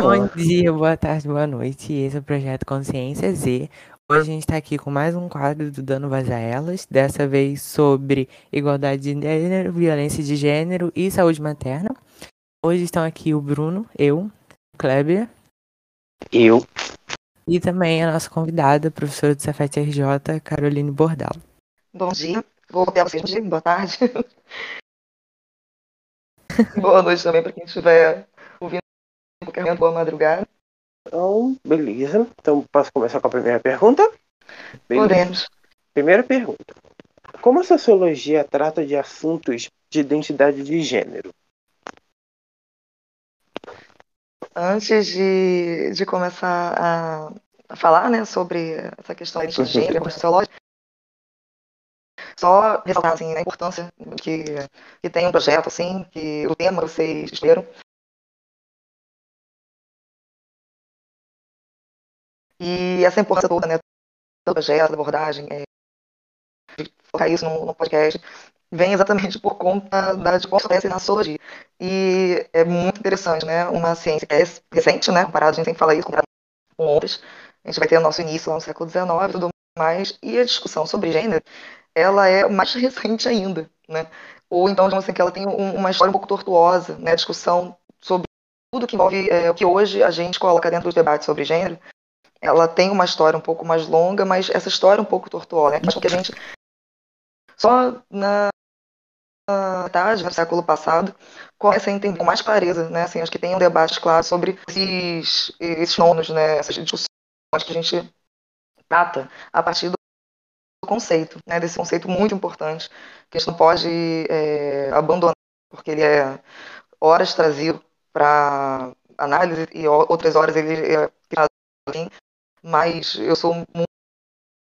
Bom dia, boa tarde, boa noite. Esse é o Projeto Consciência Z. Hoje a gente está aqui com mais um quadro do Dando Voz a Elas, dessa vez sobre igualdade de gênero, violência de gênero e saúde materna. Hoje estão aqui o Bruno, eu, o Kleber. Eu. E também a nossa convidada, a professora do Cefet RJ, Caroline Bordal. Bom dia, vou copiar vocês, bom dia, boa tarde. boa noite também para quem estiver qualquer momento, boa madrugada. Então, beleza. Então, posso começar com a primeira pergunta? Beleza. Podemos. Primeira pergunta. Como a sociologia trata de assuntos de identidade de gênero? Antes de, de começar a, a falar né, sobre essa questão de gênero e sociológica, só ressaltar assim, a importância que, que tem um projeto, assim, que o tema que vocês escolheram E essa importância toda, né, do projeto, da abordagem, é, de colocar isso no, no, podcast, vem exatamente por conta da de como acontece na sociologia. E é muito interessante, né, uma ciência que é recente, né, comparado, a gente sempre fala isso, comparado com outras, a gente vai ter o nosso início lá no século XIX e tudo mais, e a discussão sobre gênero, ela é mais recente ainda, né, ou então, digamos assim, que ela tem um, uma história um pouco tortuosa, né, a discussão sobre tudo que envolve é, o que hoje a gente coloca dentro dos debates sobre gênero, ela tem uma história um pouco mais longa, mas essa história é um pouco tortuosa, né? que a gente só na tarde do século passado começa a entender com mais clareza, né? Assim, acho que tem um debate claro sobre esses, esses nomes, né? Essas discussões que a gente trata a partir do conceito, né? Desse conceito muito importante que a gente não pode é, abandonar porque ele é horas trazido para análise e outras horas ele é assim, mas eu sou muito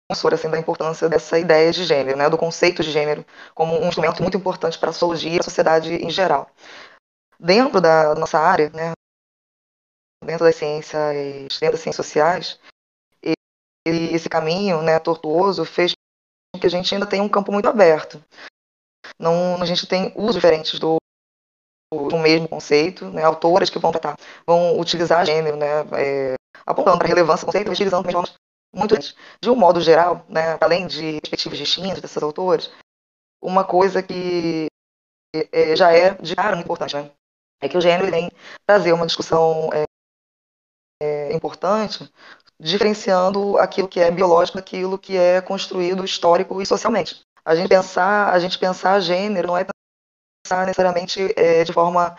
professora assim, da importância dessa ideia de gênero, né, do conceito de gênero, como um instrumento muito importante para a sociologia e a sociedade em geral. Dentro da nossa área, né, dentro das ciências, dentro das ciências sociais, ele, esse caminho né, tortuoso fez com que a gente ainda tenha um campo muito aberto. Não, a gente tem usos diferentes do, do mesmo conceito, né, autoras que vão tratar, vão utilizar gênero, né, é, apontando para a relevância do conceito, utilizando muito. De um modo geral, né, além de perspectivas distintas dessas autores, uma coisa que é, já é de cara muito importante, né, é que o gênero vem trazer uma discussão é, é, importante, diferenciando aquilo que é biológico daquilo que é construído histórico e socialmente. A gente pensar, a gente pensar gênero não é pensar necessariamente é, de forma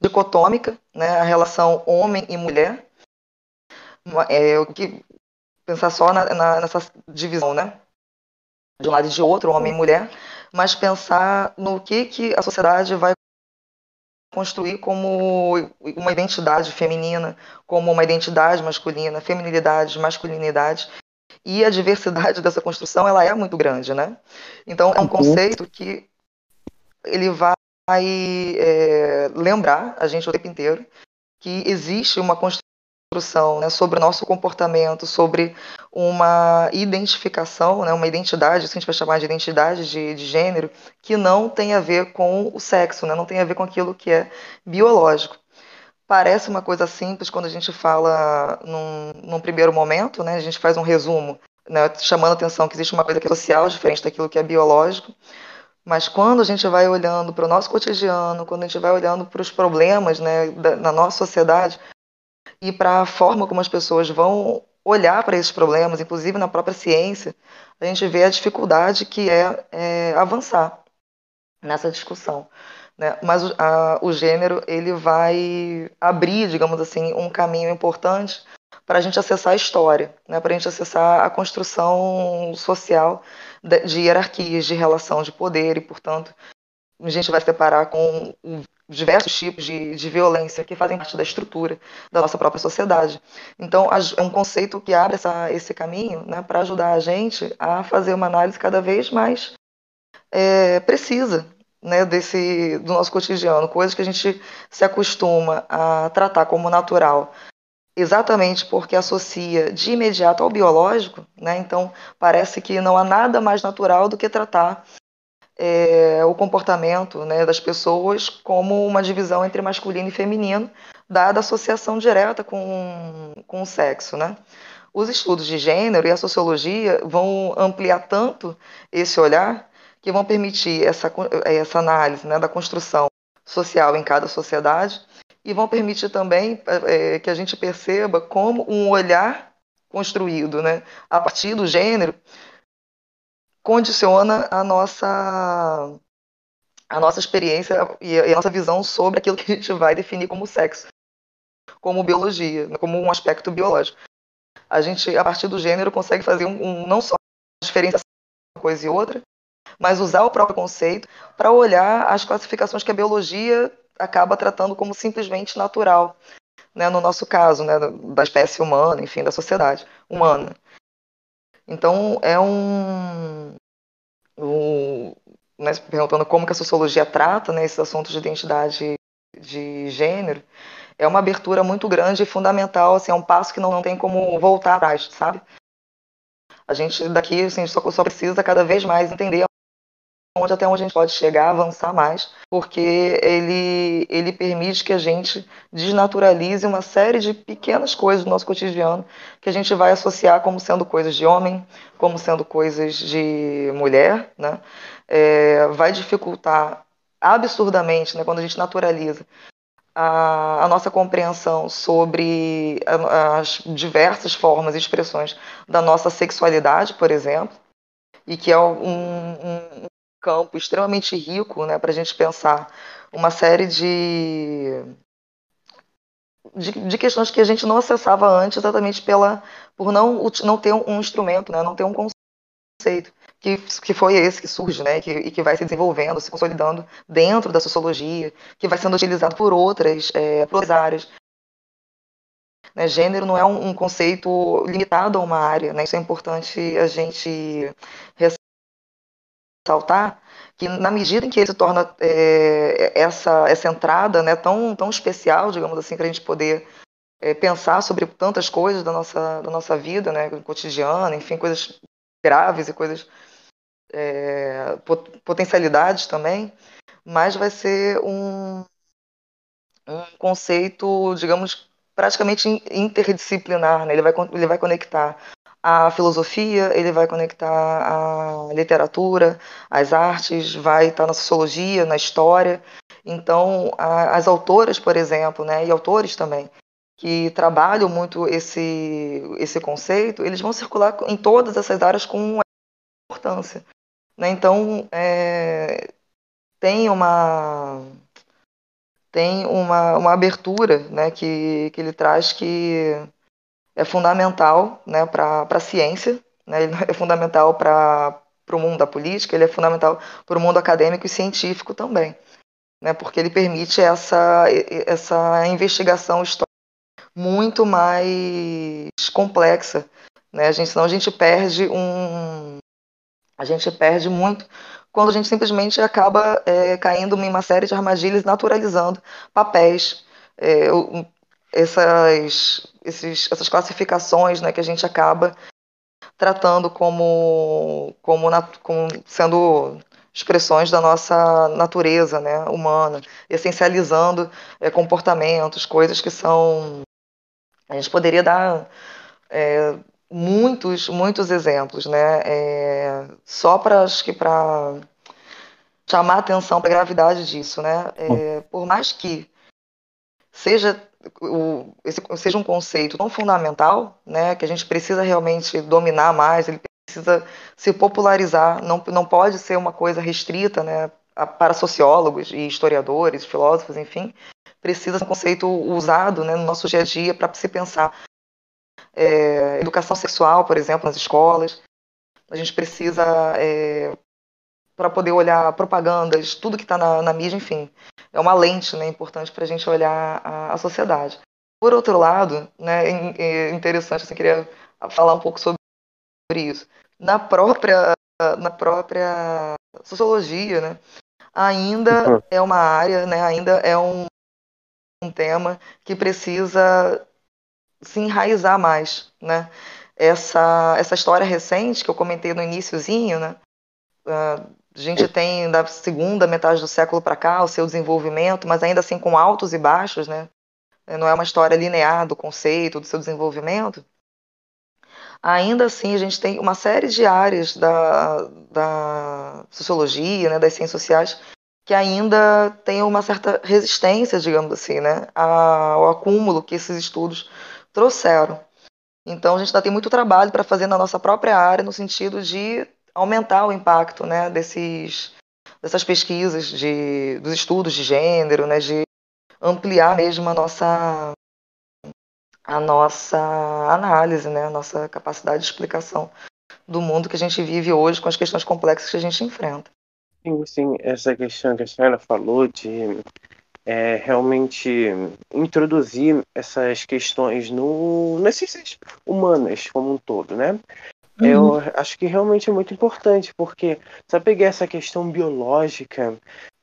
dicotômica, né, a relação homem e mulher, é, o que pensar só na, na, nessa divisão, né? De um lado e de outro, homem e mulher, mas pensar no que, que a sociedade vai construir como uma identidade feminina, como uma identidade masculina, feminilidade, masculinidade. E a diversidade dessa construção ela é muito grande, né? Então é um uhum. conceito que ele vai é, lembrar a gente o tempo inteiro que existe uma construção construção né, sobre o nosso comportamento, sobre uma identificação, né, uma identidade, isso a gente vai chamar de identidade de, de gênero, que não tem a ver com o sexo, né, não tem a ver com aquilo que é biológico. Parece uma coisa simples quando a gente fala num, num primeiro momento, né, a gente faz um resumo, né, chamando atenção que existe uma coisa que é social, diferente daquilo que é biológico, mas quando a gente vai olhando para o nosso cotidiano, quando a gente vai olhando para os problemas né, da, na nossa sociedade, e para a forma como as pessoas vão olhar para esses problemas, inclusive na própria ciência, a gente vê a dificuldade que é, é avançar nessa discussão. Né? Mas a, o gênero ele vai abrir, digamos assim, um caminho importante para a gente acessar a história, né? para a gente acessar a construção social de, de hierarquias, de relação de poder e, portanto, a gente vai separar com diversos tipos de, de violência que fazem parte da estrutura da nossa própria sociedade. Então, é um conceito que abre essa, esse caminho né, para ajudar a gente a fazer uma análise cada vez mais é, precisa né, desse, do nosso cotidiano, coisas que a gente se acostuma a tratar como natural, exatamente porque associa de imediato ao biológico, né, então parece que não há nada mais natural do que tratar é, o comportamento né, das pessoas como uma divisão entre masculino e feminino, dada a associação direta com, com o sexo. Né? Os estudos de gênero e a sociologia vão ampliar tanto esse olhar que vão permitir essa, essa análise né, da construção social em cada sociedade e vão permitir também é, que a gente perceba como um olhar construído né, a partir do gênero condiciona a nossa a nossa experiência e a nossa visão sobre aquilo que a gente vai definir como sexo, como biologia, como um aspecto biológico. A gente, a partir do gênero, consegue fazer um, um não só diferenciação de uma coisa e outra, mas usar o próprio conceito para olhar as classificações que a biologia acaba tratando como simplesmente natural, né, no nosso caso, né, da espécie humana, enfim, da sociedade humana. Então, é um, um né, perguntando como que a sociologia trata né, esses assuntos de identidade de gênero, é uma abertura muito grande e fundamental, assim, é um passo que não, não tem como voltar atrás, sabe? A gente daqui assim, só, só precisa cada vez mais entender onde até onde a gente pode chegar, avançar mais, porque ele, ele permite que a gente desnaturalize uma série de pequenas coisas do nosso cotidiano que a gente vai associar como sendo coisas de homem, como sendo coisas de mulher, né? É, vai dificultar absurdamente, né, quando a gente naturaliza a, a, nossa compreensão sobre as diversas formas e expressões da nossa sexualidade, por exemplo, e que é um, um, campo extremamente rico né, para a gente pensar uma série de, de, de, questões que a gente não acessava antes exatamente pela, por não, não ter um instrumento, né, não ter um conceito. Que, que foi esse que surge, né, que, e que vai se desenvolvendo, se consolidando dentro da sociologia, que vai sendo utilizado por outras, é, por outras áreas. Né, gênero não é um, um, conceito limitado a uma área, né, isso é importante a gente ressaltar que na medida em que ele se torna é, essa, essa entrada né, tão, tão especial, digamos assim, para a gente poder é, pensar sobre tantas coisas da nossa, da nossa vida, né, cotidiana, enfim, coisas graves e coisas é, potencialidades também, mas vai ser um, um conceito, digamos, praticamente interdisciplinar, né? ele, vai, ele vai conectar a filosofia, ele vai conectar a literatura, as artes, vai estar na sociologia, na história. Então, a, as autoras, por exemplo, né, e autores também, que trabalham muito esse, esse conceito, eles vão circular em todas essas áreas com importância. Né? Então, é, tem uma tem uma, uma abertura né, que, que ele traz que é fundamental né, para a ciência, né, ele é fundamental para o mundo da política, ele é fundamental para o mundo acadêmico e científico também, né, porque ele permite essa, essa investigação histórica muito mais complexa. Né, a gente, senão a gente perde um. A gente perde muito quando a gente simplesmente acaba é, caindo em uma série de armadilhas naturalizando papéis. É, essas, esses, essas classificações né, que a gente acaba tratando como, como, como sendo expressões da nossa natureza né, humana, essencializando é, comportamentos, coisas que são. A gente poderia dar é, muitos, muitos exemplos, né? É, só para acho que para chamar atenção para a gravidade disso, né? É, por mais que seja esse seja um conceito tão fundamental, né, que a gente precisa realmente dominar mais, ele precisa se popularizar, não, não pode ser uma coisa restrita, né, para sociólogos e historiadores, filósofos, enfim, precisa ser um conceito usado né, no nosso dia a dia para se pensar. É, educação sexual, por exemplo, nas escolas, a gente precisa, é, para poder olhar propagandas, tudo que está na, na mídia, enfim, é uma lente né, importante para a gente olhar a, a, sociedade. Por outro lado, né, é interessante, assim, queria falar um pouco sobre isso. Na própria, na própria sociologia, né, ainda uhum. é uma área, né, ainda é um, um tema que precisa se enraizar mais, né? Essa, essa história recente que eu comentei no iníciozinho, né? Uh, A gente tem da segunda metade do século para cá o seu desenvolvimento, mas ainda assim com altos e baixos, né? Não é uma história linear do conceito, do seu desenvolvimento. Ainda assim, a gente tem uma série de áreas da, da sociologia, né, das ciências sociais, que ainda tem uma certa resistência, digamos assim, né, ao acúmulo que esses estudos trouxeram. Então, a gente ainda tem muito trabalho para fazer na nossa própria área, no sentido de aumentar o impacto né, desses, dessas pesquisas, de, dos estudos de gênero, né, de ampliar mesmo a nossa, a nossa análise, né, a nossa capacidade de explicação do mundo que a gente vive hoje com as questões complexas que a gente enfrenta. Sim, sim, essa questão que a senhora falou de é, realmente introduzir essas questões no, nas ciências humanas como um todo, né? Uhum. Eu acho que realmente é muito importante, porque se eu pegar essa questão biológica,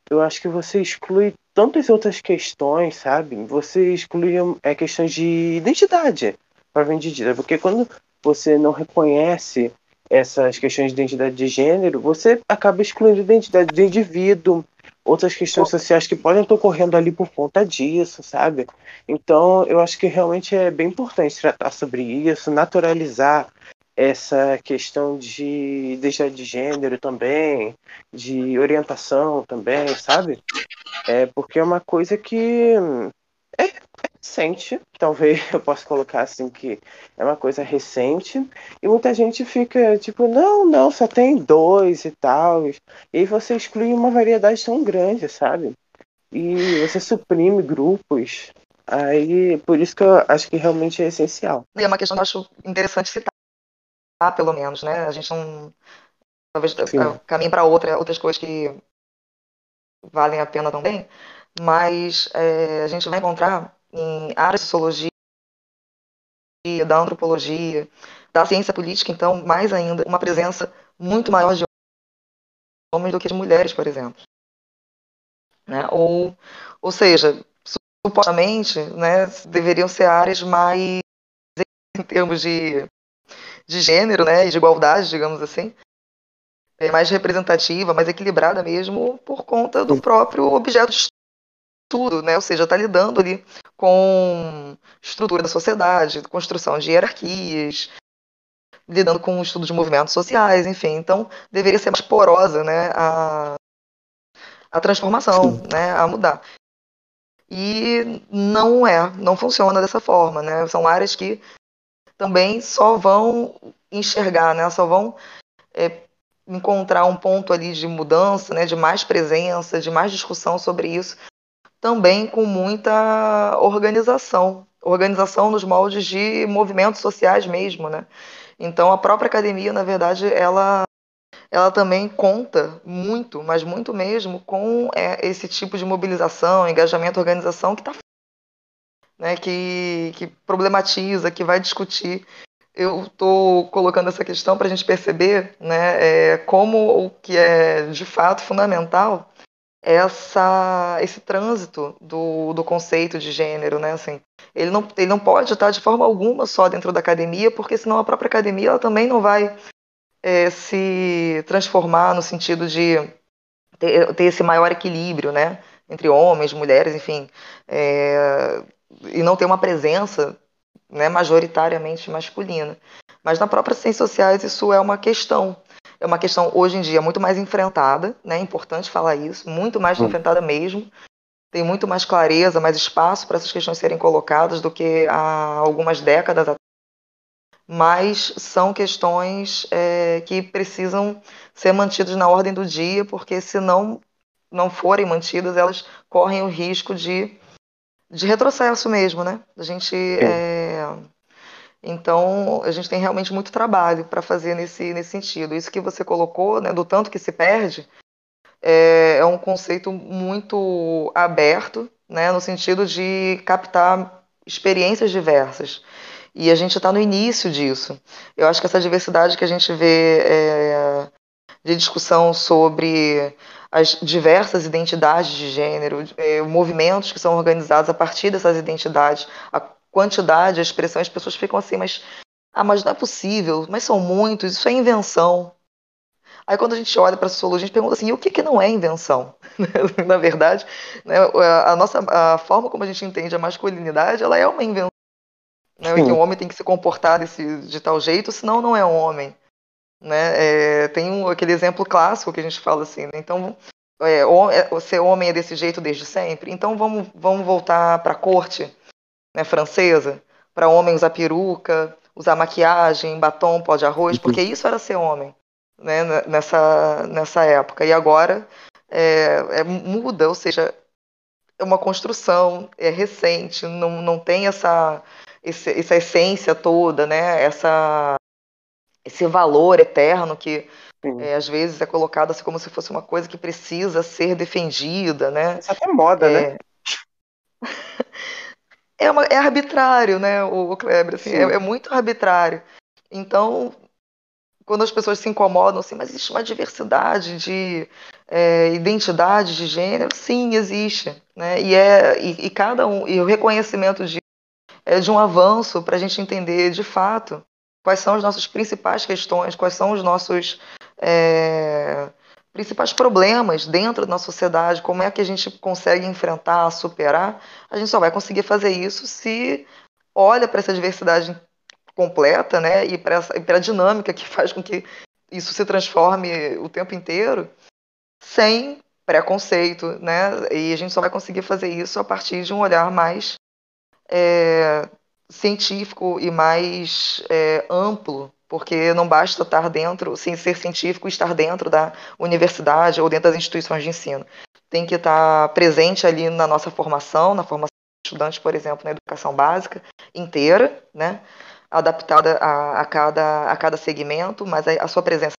eu acho que você exclui tantas outras questões, sabe? Você exclui é, questões de identidade, para vendida, porque quando você não reconhece essas questões de identidade de gênero, você acaba excluindo a identidade do indivíduo, outras questões sociais que podem estar ocorrendo ali por conta disso, sabe? Então, eu acho que realmente é bem importante tratar sobre isso, naturalizar essa questão de identidade de gênero também, de orientação também, sabe? É porque é uma coisa que é, é recente, talvez eu possa colocar assim que é uma coisa recente, e muita gente fica tipo, não, não, só tem dois e tal. E aí você exclui uma variedade tão grande, sabe? E você suprime grupos. Aí, por isso que eu acho que realmente é essencial. E é uma questão que eu acho interessante citar, pelo menos, né? A gente não. Talvez caminhe para outra, outras coisas que valem a pena também, mas é, a gente vai encontrar em áreas de sociologia, da antropologia, da ciência política, então, mais ainda, uma presença muito maior de homens do que de mulheres, por exemplo. Né? Ou, ou seja, supostamente, né, deveriam ser áreas mais, em termos de, de gênero né, e de igualdade, digamos assim, é mais representativa, mais equilibrada mesmo, por conta do próprio objeto de tudo, né? Ou seja, está lidando ali com estrutura da sociedade, construção de hierarquias, lidando com o estudo de movimentos sociais, enfim. Então, deveria ser mais porosa, né? A, a transformação, né? A mudar. E não é, não funciona dessa forma, né? São áreas que também só vão enxergar, né? Só vão é, encontrar um ponto ali de mudança, né? De mais presença, de mais discussão sobre isso também com muita organização, organização nos moldes de movimentos sociais mesmo, né? Então a própria academia, na verdade, ela ela também conta muito, mas muito mesmo, com é, esse tipo de mobilização, engajamento, organização que está né, que, que problematiza, que vai discutir. Eu estou colocando essa questão para a gente perceber né, é, como o que é de fato fundamental essa, esse trânsito do, do conceito de gênero, né? Assim, ele, não, ele não pode estar de forma alguma só dentro da academia, porque senão a própria academia ela também não vai é, se transformar no sentido de ter, ter, esse maior equilíbrio, né? Entre homens, mulheres, enfim, é, e não ter uma presença né, majoritariamente masculina. Mas na própria ciências sociais isso é uma questão, é uma questão hoje em dia muito mais enfrentada, né? É importante falar isso, muito mais hum. enfrentada mesmo. Tem muito mais clareza, mais espaço para essas questões serem colocadas do que há algumas décadas atrás. Mas são questões é, que precisam ser mantidas na ordem do dia, porque se não, não forem mantidas, elas correm o risco de, de retrocesso mesmo, né? A gente é, então, a gente tem realmente muito trabalho para fazer nesse, nesse sentido. Isso que você colocou, né, do tanto que se perde, é, é um conceito muito aberto, né, no sentido de captar experiências diversas. E a gente está no início disso. Eu acho que essa diversidade que a gente vê é, de discussão sobre as diversas identidades de gênero, é, movimentos que são organizados a partir dessas identidades, a quantidade, a expressão, as pessoas ficam assim, mas, ah, mas não é possível, mas são muitos, isso é invenção. Aí quando a gente olha para a sociologia, a gente pergunta assim, e o que, que não é invenção? Na verdade, né, a nossa a forma como a gente entende a masculinidade, ela é uma invenção. Né, que o homem tem que se comportar desse, de tal jeito, senão não é homem. Né? É, tem um, aquele exemplo clássico que a gente fala assim, né? então é, é ser homem é desse jeito desde sempre, então vamos, vamos voltar para a corte né, francesa, para homem usar peruca, usar maquiagem, batom, pó de arroz, porque isso era ser homem né, nessa, nessa época. E agora é, é, muda, ou seja, é uma construção, é recente, não, não tem essa, essa essência toda, né, essa, esse valor eterno que é, às vezes é colocado assim como se fosse uma coisa que precisa ser defendida, né? Isso até moda, né? é... né? é, uma, é arbitrário, né, o, o Kleber, assim, é, é, muito arbitrário. Então, quando as pessoas se incomodam assim, mas existe uma diversidade de é, identidade de gênero, sim, existe, né? E é e, e cada um e o reconhecimento de é de um avanço para a gente entender de fato quais são as nossas principais questões, quais são os nossos é, principais problemas dentro da nossa sociedade, como é que a gente consegue enfrentar, superar. A gente só vai conseguir fazer isso se olha para essa diversidade completa, né? E para a dinâmica que faz com que isso se transforme o tempo inteiro, sem preconceito, né? E a gente só vai conseguir fazer isso a partir de um olhar mais é, científico e mais é, amplo, porque não basta estar dentro, sem ser científico, estar dentro da universidade ou dentro das instituições de ensino. Tem que estar presente ali na nossa formação, na formação de estudantes, por exemplo, na educação básica inteira, né? adaptada a, a, cada, a cada segmento, mas a, a sua presença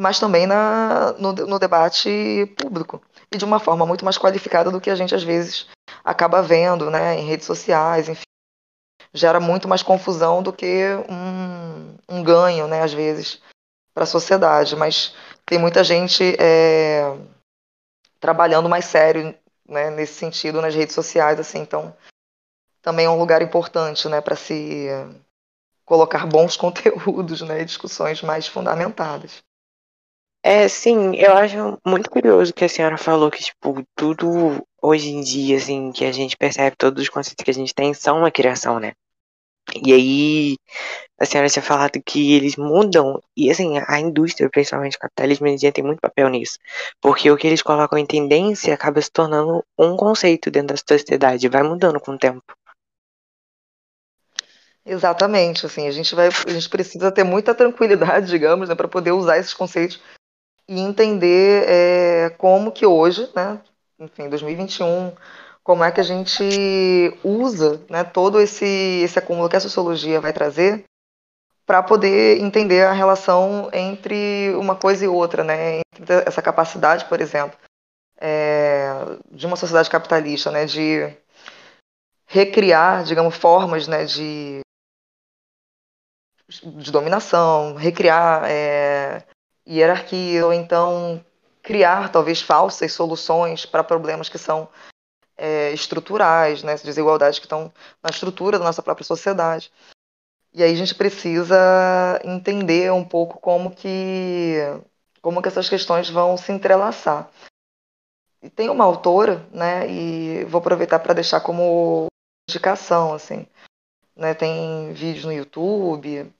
mas também na, no, no, debate público e de uma forma muito mais qualificada do que a gente às vezes acaba vendo, né, em redes sociais, enfim, gera muito mais confusão do que um, um ganho, né, às vezes para a sociedade. Mas tem muita gente é, trabalhando mais sério, né, nesse sentido nas redes sociais, assim, então também é um lugar importante, né, para se colocar bons conteúdos, né, e discussões mais fundamentadas. É, sim, eu acho muito curioso que a senhora falou que, tipo, tudo hoje em dia, assim, que a gente percebe, todos os conceitos que a gente tem são uma criação, né? E aí, a senhora tinha falado que eles mudam, e assim, a indústria, principalmente o capitalismo, ele tem muito papel nisso. Porque o que eles colocam em tendência acaba se tornando um conceito dentro da sociedade, vai mudando com o tempo. Exatamente, assim, a gente vai, a gente precisa ter muita tranquilidade, digamos, né, para poder usar esses conceitos e entender é, como que hoje, né, enfim, 2021, como é que a gente usa, né, todo esse esse acúmulo que a sociologia vai trazer para poder entender a relação entre uma coisa e outra, né, essa capacidade, por exemplo, é, de uma sociedade capitalista, né, de recriar, digamos, formas, né, de de dominação, recriar é, hierarquia, ou então criar talvez falsas soluções para problemas que são estruturais, né, desigualdades que estão na estrutura da nossa própria sociedade. E aí a gente precisa entender um pouco como que como que essas questões vão se entrelaçar. E tem uma autora, né, e vou aproveitar para deixar como indicação, assim, né, tem vídeos no YouTube,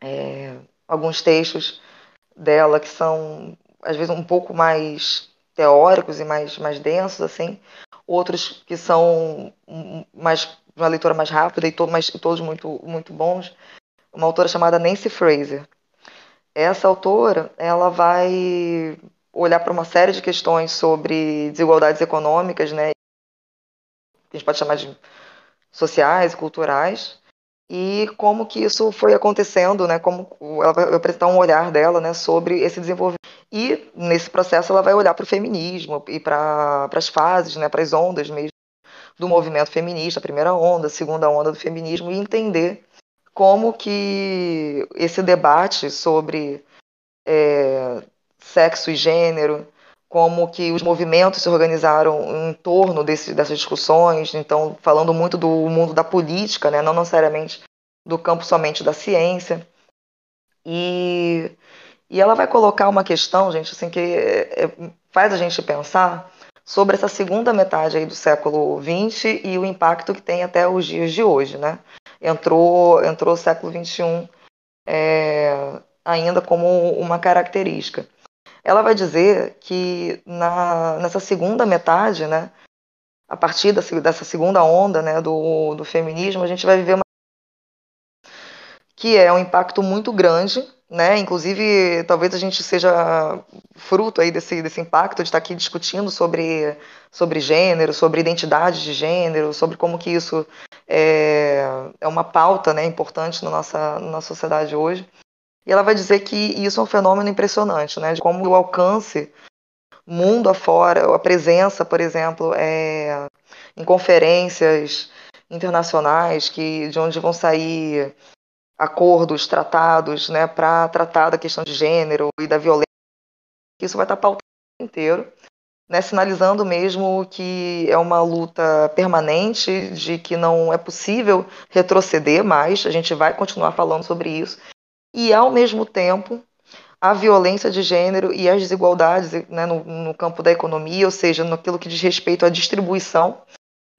é, alguns textos dela que são às vezes um pouco mais teóricos e mais, mais densos assim outros que são mais uma leitura mais rápida e, mas, e todos muito muito bons. Uma autora chamada Nancy Fraser. Essa autora ela vai olhar para uma série de questões sobre desigualdades econômicas né que a gente pode chamar de sociais e culturais e como que isso foi acontecendo, né? Como ela vai apresentar um olhar dela, né, sobre esse desenvolvimento. E nesse processo ela vai olhar para o feminismo e para as fases, né, para as ondas mesmo do movimento feminista, a primeira onda, a segunda onda do feminismo e entender como que esse debate sobre é, sexo e gênero, como que os movimentos se organizaram em torno desse, dessas discussões, então falando muito do mundo da política, né, não necessariamente do campo somente da ciência. E, E ela vai colocar uma questão, gente, assim, que é, faz a gente pensar sobre essa segunda metade aí do século XX e o impacto que tem até os dias de hoje, né? Entrou, entrou o século XXI é, ainda como uma característica. Ela vai dizer que na, nessa segunda metade, né, a partir dessa, dessa segunda onda né, do, do feminismo, a gente vai viver uma que é um impacto muito grande né? Inclusive, talvez a gente seja fruto aí desse, desse impacto de estar aqui discutindo sobre, sobre gênero, sobre identidade de gênero, sobre como que isso é, é uma pauta né, importante na nossa, na nossa sociedade hoje. E ela vai dizer que isso é um fenômeno impressionante, né? De como o alcance mundo afora, a presença, por exemplo, é, em conferências internacionais que de onde vão sair acordos, tratados, né, para tratar da questão de gênero e da violência. Isso vai estar pautado o inteiro, né, sinalizando mesmo que é uma luta permanente, de que não é possível retroceder mais, a gente vai continuar falando sobre isso. E, ao mesmo tempo, a violência de gênero e as desigualdades né, no, no campo da economia, ou seja, naquilo que diz respeito à distribuição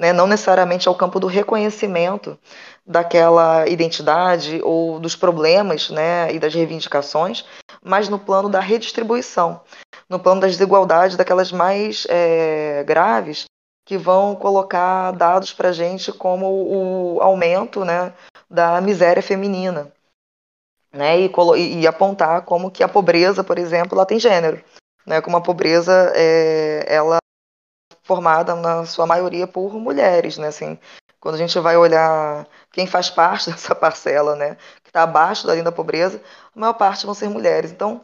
né, não necessariamente ao campo do reconhecimento daquela identidade ou dos problemas né, e das reivindicações, mas no plano da redistribuição, no plano das desigualdades, daquelas mais é, graves, que vão colocar dados para a gente como o aumento né, da miséria feminina. Né, e, e, apontar como que a pobreza, por exemplo, ela tem gênero, né, como a pobreza é, ela formada na sua maioria por mulheres, né? Assim, quando a gente vai olhar quem faz parte dessa parcela, né, que está abaixo da linha da pobreza, a maior parte vão ser mulheres. Então,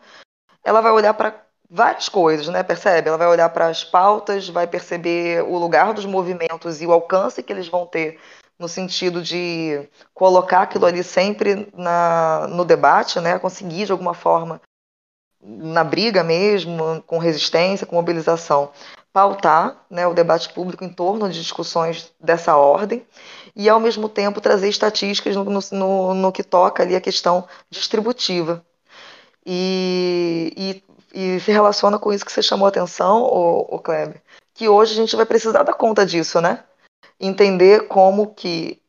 ela vai olhar para várias coisas, né? Percebe? Ela vai olhar para as pautas, vai perceber o lugar dos movimentos e o alcance que eles vão ter no sentido de colocar aquilo ali sempre na, no debate, né? Conseguir de alguma forma na briga mesmo, com resistência, com mobilização, pautar né, o debate público em torno de discussões dessa ordem e, ao mesmo tempo, trazer estatísticas no, no, no que toca ali a questão distributiva. E, e, e, se relaciona com isso que você chamou a atenção, o, o Kleber, que hoje a gente vai precisar dar conta disso, né? Entender como que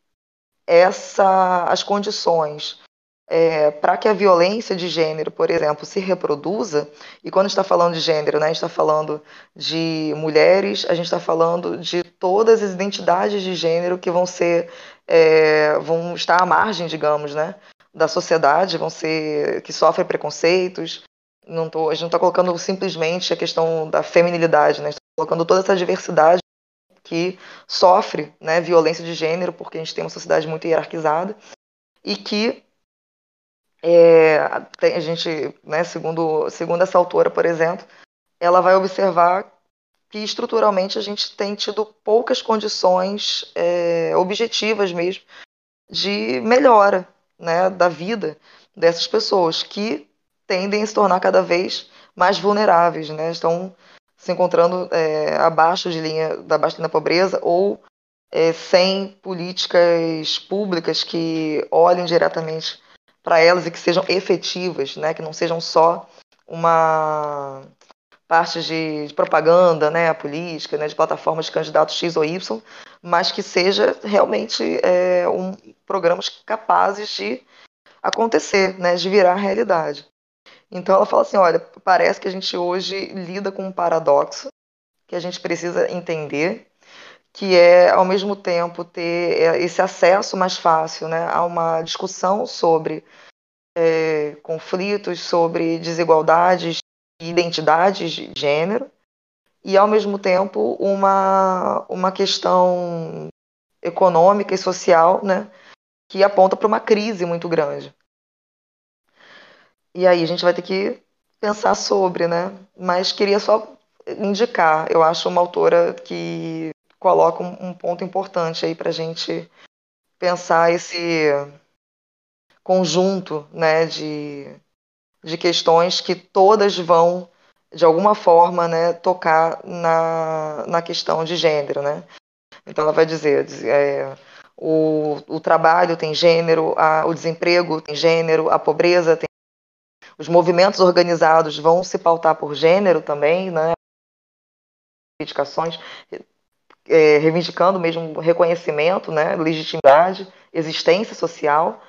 essa, as condições é, para que a violência de gênero, por exemplo, se reproduza, e quando está falando de gênero, né, a gente está falando de mulheres, a gente está falando de todas as identidades de gênero que vão ser, é, vão estar à margem, digamos, né, da sociedade, vão ser, que sofrem preconceitos. Não tô, a gente não está colocando simplesmente a questão da feminilidade, né, a gente está colocando toda essa diversidade que sofre né, violência de gênero, porque a gente tem uma sociedade muito hierarquizada, e que é, a gente, né, segundo, segundo essa autora, por exemplo, ela vai observar que estruturalmente a gente tem tido poucas condições é, objetivas mesmo de melhora né, da vida dessas pessoas que tendem a se tornar cada vez mais vulneráveis, né, estão se encontrando é, abaixo de linha da baixa da pobreza ou é, sem políticas públicas que olhem diretamente para elas e que sejam efetivas, né? que não sejam só uma parte de, de propaganda né, política, né, de plataformas de candidatos X ou Y, mas que seja realmente é, um, programas capazes de acontecer, né, de virar realidade. Então ela fala assim, olha, parece que a gente hoje lida com um paradoxo que a gente precisa entender que é, ao mesmo tempo, ter é, esse acesso mais fácil né, a uma discussão sobre é, conflitos, sobre desigualdades e identidades de gênero, e, ao mesmo tempo, uma, uma questão econômica e social né, que aponta para uma crise muito grande. E aí a gente vai ter que pensar sobre, né? Mas queria só indicar, eu acho uma autora que coloca um, ponto importante aí para a gente pensar esse conjunto né, de, de questões que todas vão, de alguma forma, né, tocar na, na questão de gênero. Né? Então, ela vai dizer: é, o, o trabalho tem gênero, a, o desemprego tem gênero, a pobreza tem os movimentos organizados vão se pautar por gênero também, né? Reivindicações, é, reivindicando mesmo reconhecimento, né? Legitimidade, existência social.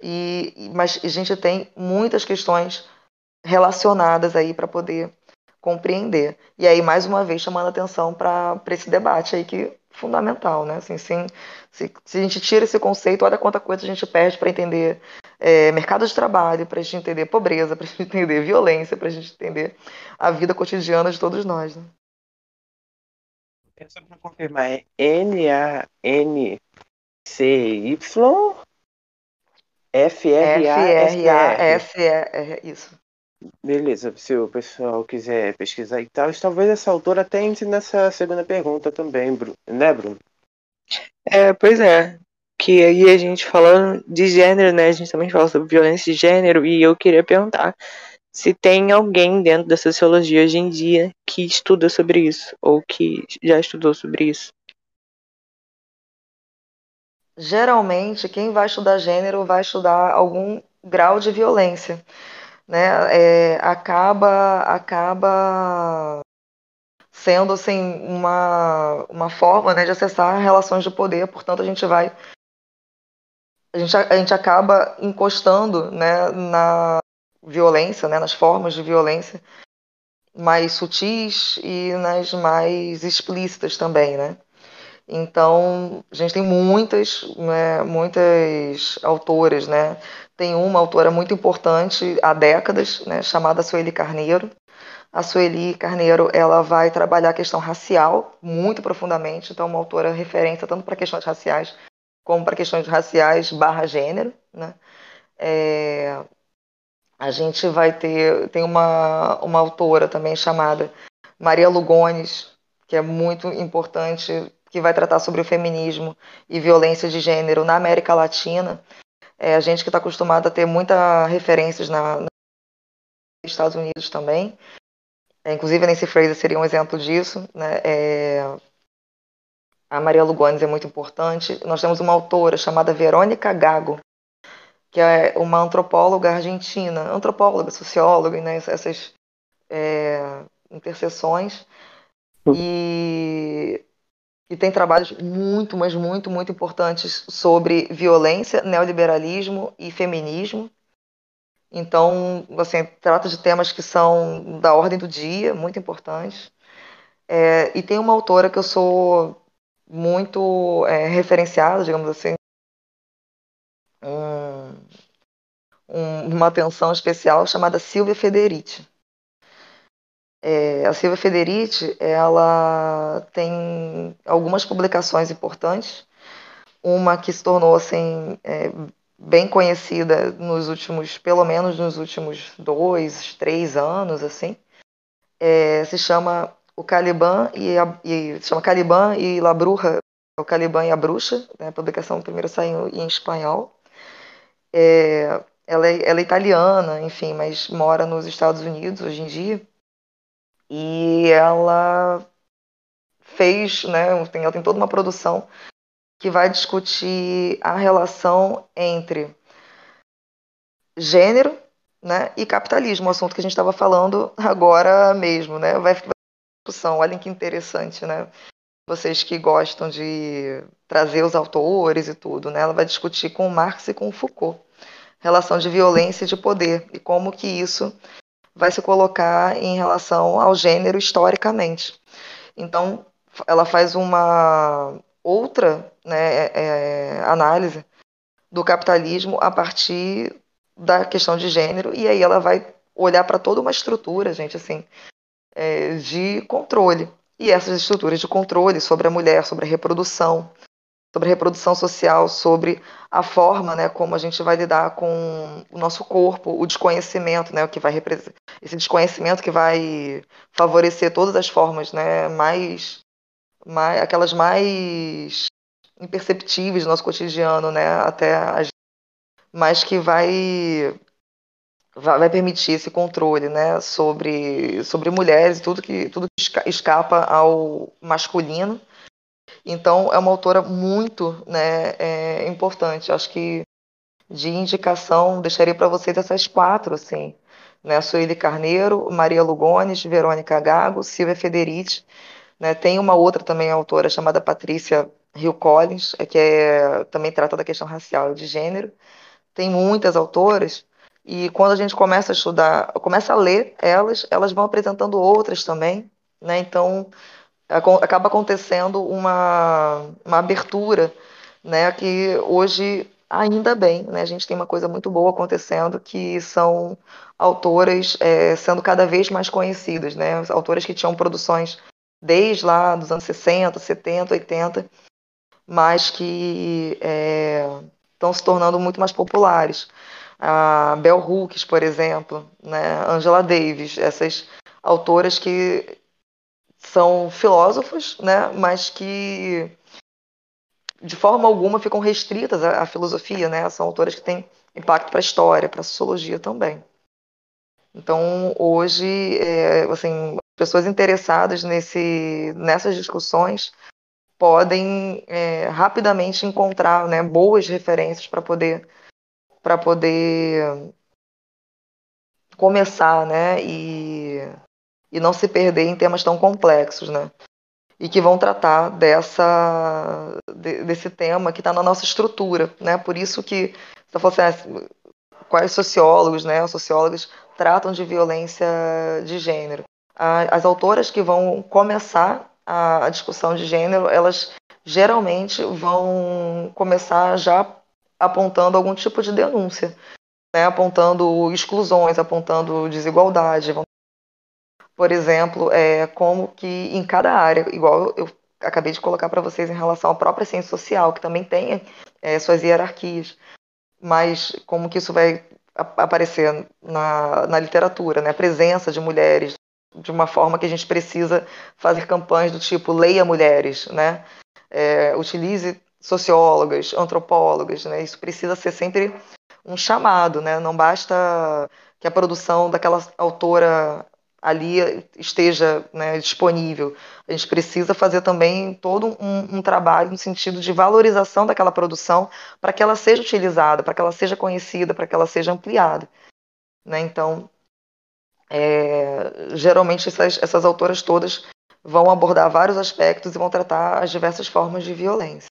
E, mas a gente tem muitas questões relacionadas aí para poder compreender. E aí, mais uma vez, chamando atenção para esse debate aí que fundamental, né? Assim, sim, se, se, a gente tira esse conceito, olha quanta coisa a gente perde para entender é, mercado de trabalho, para a gente entender pobreza, para a gente entender violência, para a gente entender a vida cotidiana de todos nós. Né? É só para confirmar, é N-A-N-C-Y F-R-A-S-E, isso. Beleza, se o pessoal quiser pesquisar e tal, talvez essa autora até entre nessa segunda pergunta também, né, Bruno? É, pois é. Que aí a gente falando de gênero, né? A gente também fala sobre violência de gênero, e eu queria perguntar se tem alguém dentro da sociologia hoje em dia que estuda sobre isso, ou que já estudou sobre isso. Geralmente, quem vai estudar gênero vai estudar algum grau de violência né, é, acaba, acaba sendo assim uma, uma forma né, de acessar relações de poder, portanto a gente vai a gente, a gente acaba encostando né, na violência, né, nas formas de violência mais sutis e nas mais explícitas também, né? Então, a gente tem muitas, né, muitas autoras, né? Tem uma autora muito importante há décadas, né, chamada Sueli Carneiro. A Sueli Carneiro, ela vai trabalhar a questão racial muito profundamente, então uma autora referência tanto para questões raciais como para questões raciais barra gênero, né? É, a gente vai ter, tem uma, uma autora também chamada Maria Lugones, que é muito importante que vai tratar sobre o feminismo e violência de gênero na América Latina. É, a gente que está acostumado a ter muitas referências na, nos Estados Unidos também. É, inclusive, Nancy Fraser seria um exemplo disso. Né? É, a Maria Lugones é muito importante. Nós temos uma autora chamada Verônica Gago, que é uma antropóloga argentina, antropóloga, socióloga, né? essas é, interseções. E e tem trabalhos muito, mas muito, muito importantes sobre violência, neoliberalismo e feminismo. Então, assim, trata de temas que são da ordem do dia, muito importantes. É, e tem uma autora que eu sou muito é, referenciada, digamos assim, um, um, uma atenção especial chamada Silvia Federici. É, a Silvia Federici, ela tem algumas publicações importantes. Uma que se tornou assim é, bem conhecida nos últimos, pelo menos nos últimos dois, três anos, assim. É, se chama o Caliban e, a, e se chama Caliban e La Bruja, o Caliban e a Bruxa. Né? A publicação primeiro saiu em espanhol. É, ela, é, ela é italiana, enfim, mas mora nos Estados Unidos hoje em dia. E ela fez, né, ela tem toda uma produção que vai discutir a relação entre gênero né, e capitalismo, um assunto que a gente estava falando agora mesmo, né? Vai discussão, olhem que interessante, né? Vocês que gostam de trazer os autores e tudo, né? Ela vai discutir com Marx e com Foucault relação de violência e de poder e como que isso vai se colocar em relação ao gênero historicamente. Então, ela faz uma outra né, é, análise do capitalismo a partir da questão de gênero, e aí ela vai olhar para toda uma estrutura, gente, assim, é, de controle. E essas estruturas de controle sobre a mulher, sobre a reprodução, sobre reprodução social, sobre a forma, né, como a gente vai lidar com o nosso corpo, o desconhecimento, né, o que vai esse desconhecimento que vai favorecer todas as formas, né, mais, mais aquelas mais imperceptíveis do nosso cotidiano, né, até as, mas que vai vai permitir esse controle, né, sobre sobre mulheres, tudo que tudo que escapa ao masculino então, é uma autora muito né, é, importante. Acho que de indicação, deixaria para vocês essas quatro, assim. né? Sueli Carneiro, Maria Lugones, Verônica Gago, Silvia Federici, né? Tem uma outra também autora chamada Patrícia Hill Collins, é, que é, também trata da questão racial e de gênero. Tem muitas autoras e quando a gente começa a estudar, começa a ler elas, elas vão apresentando outras também, né? Então acaba acontecendo uma, uma abertura, né? Que hoje ainda bem, né? A gente tem uma coisa muito boa acontecendo que são autoras é, sendo cada vez mais conhecidas, né? Autoras que tinham produções desde lá dos anos 60, 70, 80, mas que é, estão se tornando muito mais populares a Bell Hooks, por exemplo, né, Angela Davis, essas autoras que são filósofos, né, mas que de forma alguma ficam restritas à, à filosofia, né, são autoras que têm impacto para a história, para a sociologia também. Então, hoje, é, assim, pessoas interessadas nesse, nessas discussões podem é, rapidamente encontrar né, boas referências para poder para poder começar, né, e, e não se perder em temas tão complexos, né, e que vão tratar dessa desse tema que está na nossa estrutura, né, por isso que se fosse assim, quais sociólogos, né, sociólogos tratam de violência de gênero. As autoras que vão começar a discussão de gênero, elas geralmente vão começar já apontando algum tipo de denúncia, né? apontando exclusões, apontando desigualdade. Por exemplo, é, como que em cada área, igual eu acabei de colocar para vocês em relação à própria ciência social, que também tem é, suas hierarquias, mas como que isso vai aparecer na, na literatura, né? a presença de mulheres, de uma forma que a gente precisa fazer campanhas do tipo leia mulheres, né? É, utilize sociólogas, antropólogas, né? Isso precisa ser sempre um chamado, né? Não basta que a produção daquela autora ali esteja né, disponível. A gente precisa fazer também todo um, um, trabalho no sentido de valorização daquela produção para que ela seja utilizada, para que ela seja conhecida, para que ela seja ampliada. Né? Então, é, geralmente essas, essas autoras todas vão abordar vários aspectos e vão tratar as diversas formas de violência.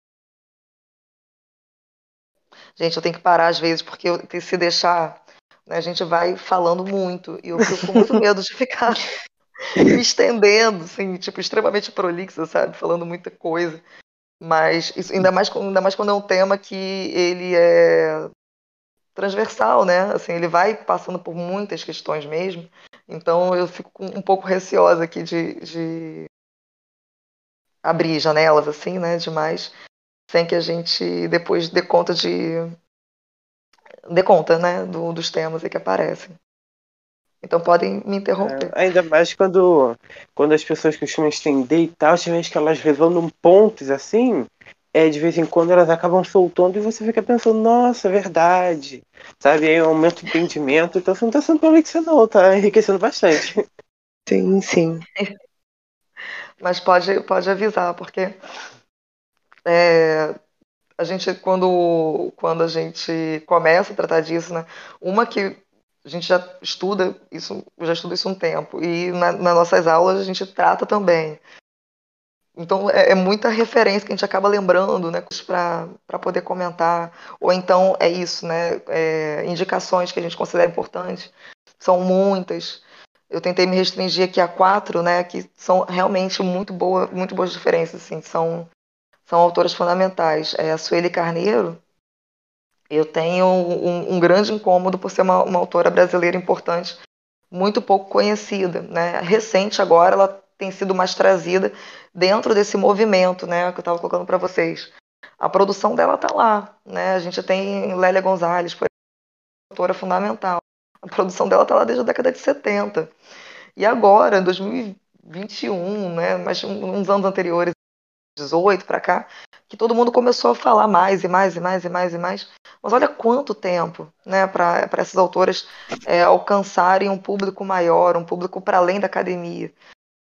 Gente, eu tenho que parar às vezes, porque eu, se deixar, né, a gente vai falando muito. E eu fico com muito medo de ficar me estendendo, assim, tipo, extremamente prolixa, sabe? Falando muita coisa. Mas isso, ainda, mais, ainda mais quando é um tema que ele é transversal, né? Assim, ele vai passando por muitas questões mesmo. Então eu fico um pouco receosa aqui de, de abrir janelas assim, né? Demais sem que a gente depois dê conta de dê conta, né, do, dos temas que aparecem. Então podem me interromper. É, ainda mais quando, quando as pessoas costumam estender e tal, às vezes que elas resolvem pontos assim, é, de vez em quando elas acabam soltando e você fica pensando, nossa, é verdade. Sabe? Aí aumenta o entendimento. Então você não está sendo prolixo, não, tá enriquecendo bastante. Sim, sim. Mas pode, pode avisar, porque é, a gente, quando, quando a gente começa a tratar disso, né, uma que a gente já estuda isso, já estuda isso um tempo, e na, nas nossas aulas a gente trata também. Então é, é muita referência que a gente acaba lembrando, né, para poder comentar. Ou então é isso, né, é, indicações que a gente considera importantes. São muitas. Eu tentei me restringir aqui a quatro, né, que são realmente muito boa, muito boas diferenças, assim, são são autoras fundamentais. É, a Sueli Carneiro, eu tenho um, um grande incômodo por ser uma, uma, autora brasileira importante, muito pouco conhecida. Né? Recente agora, ela tem sido mais trazida dentro desse movimento né, que eu estava colocando para vocês. A produção dela está lá. Né? A gente tem Lélia Gonzalez, por exemplo, autora fundamental. A produção dela está lá desde a década de 70. E agora, em 2021, né, mas uns anos anteriores, 18 para cá, que todo mundo começou a falar mais e mais e mais e mais e mais. Mas olha quanto tempo né, para essas autoras é, alcançarem um público maior, um público para além da academia.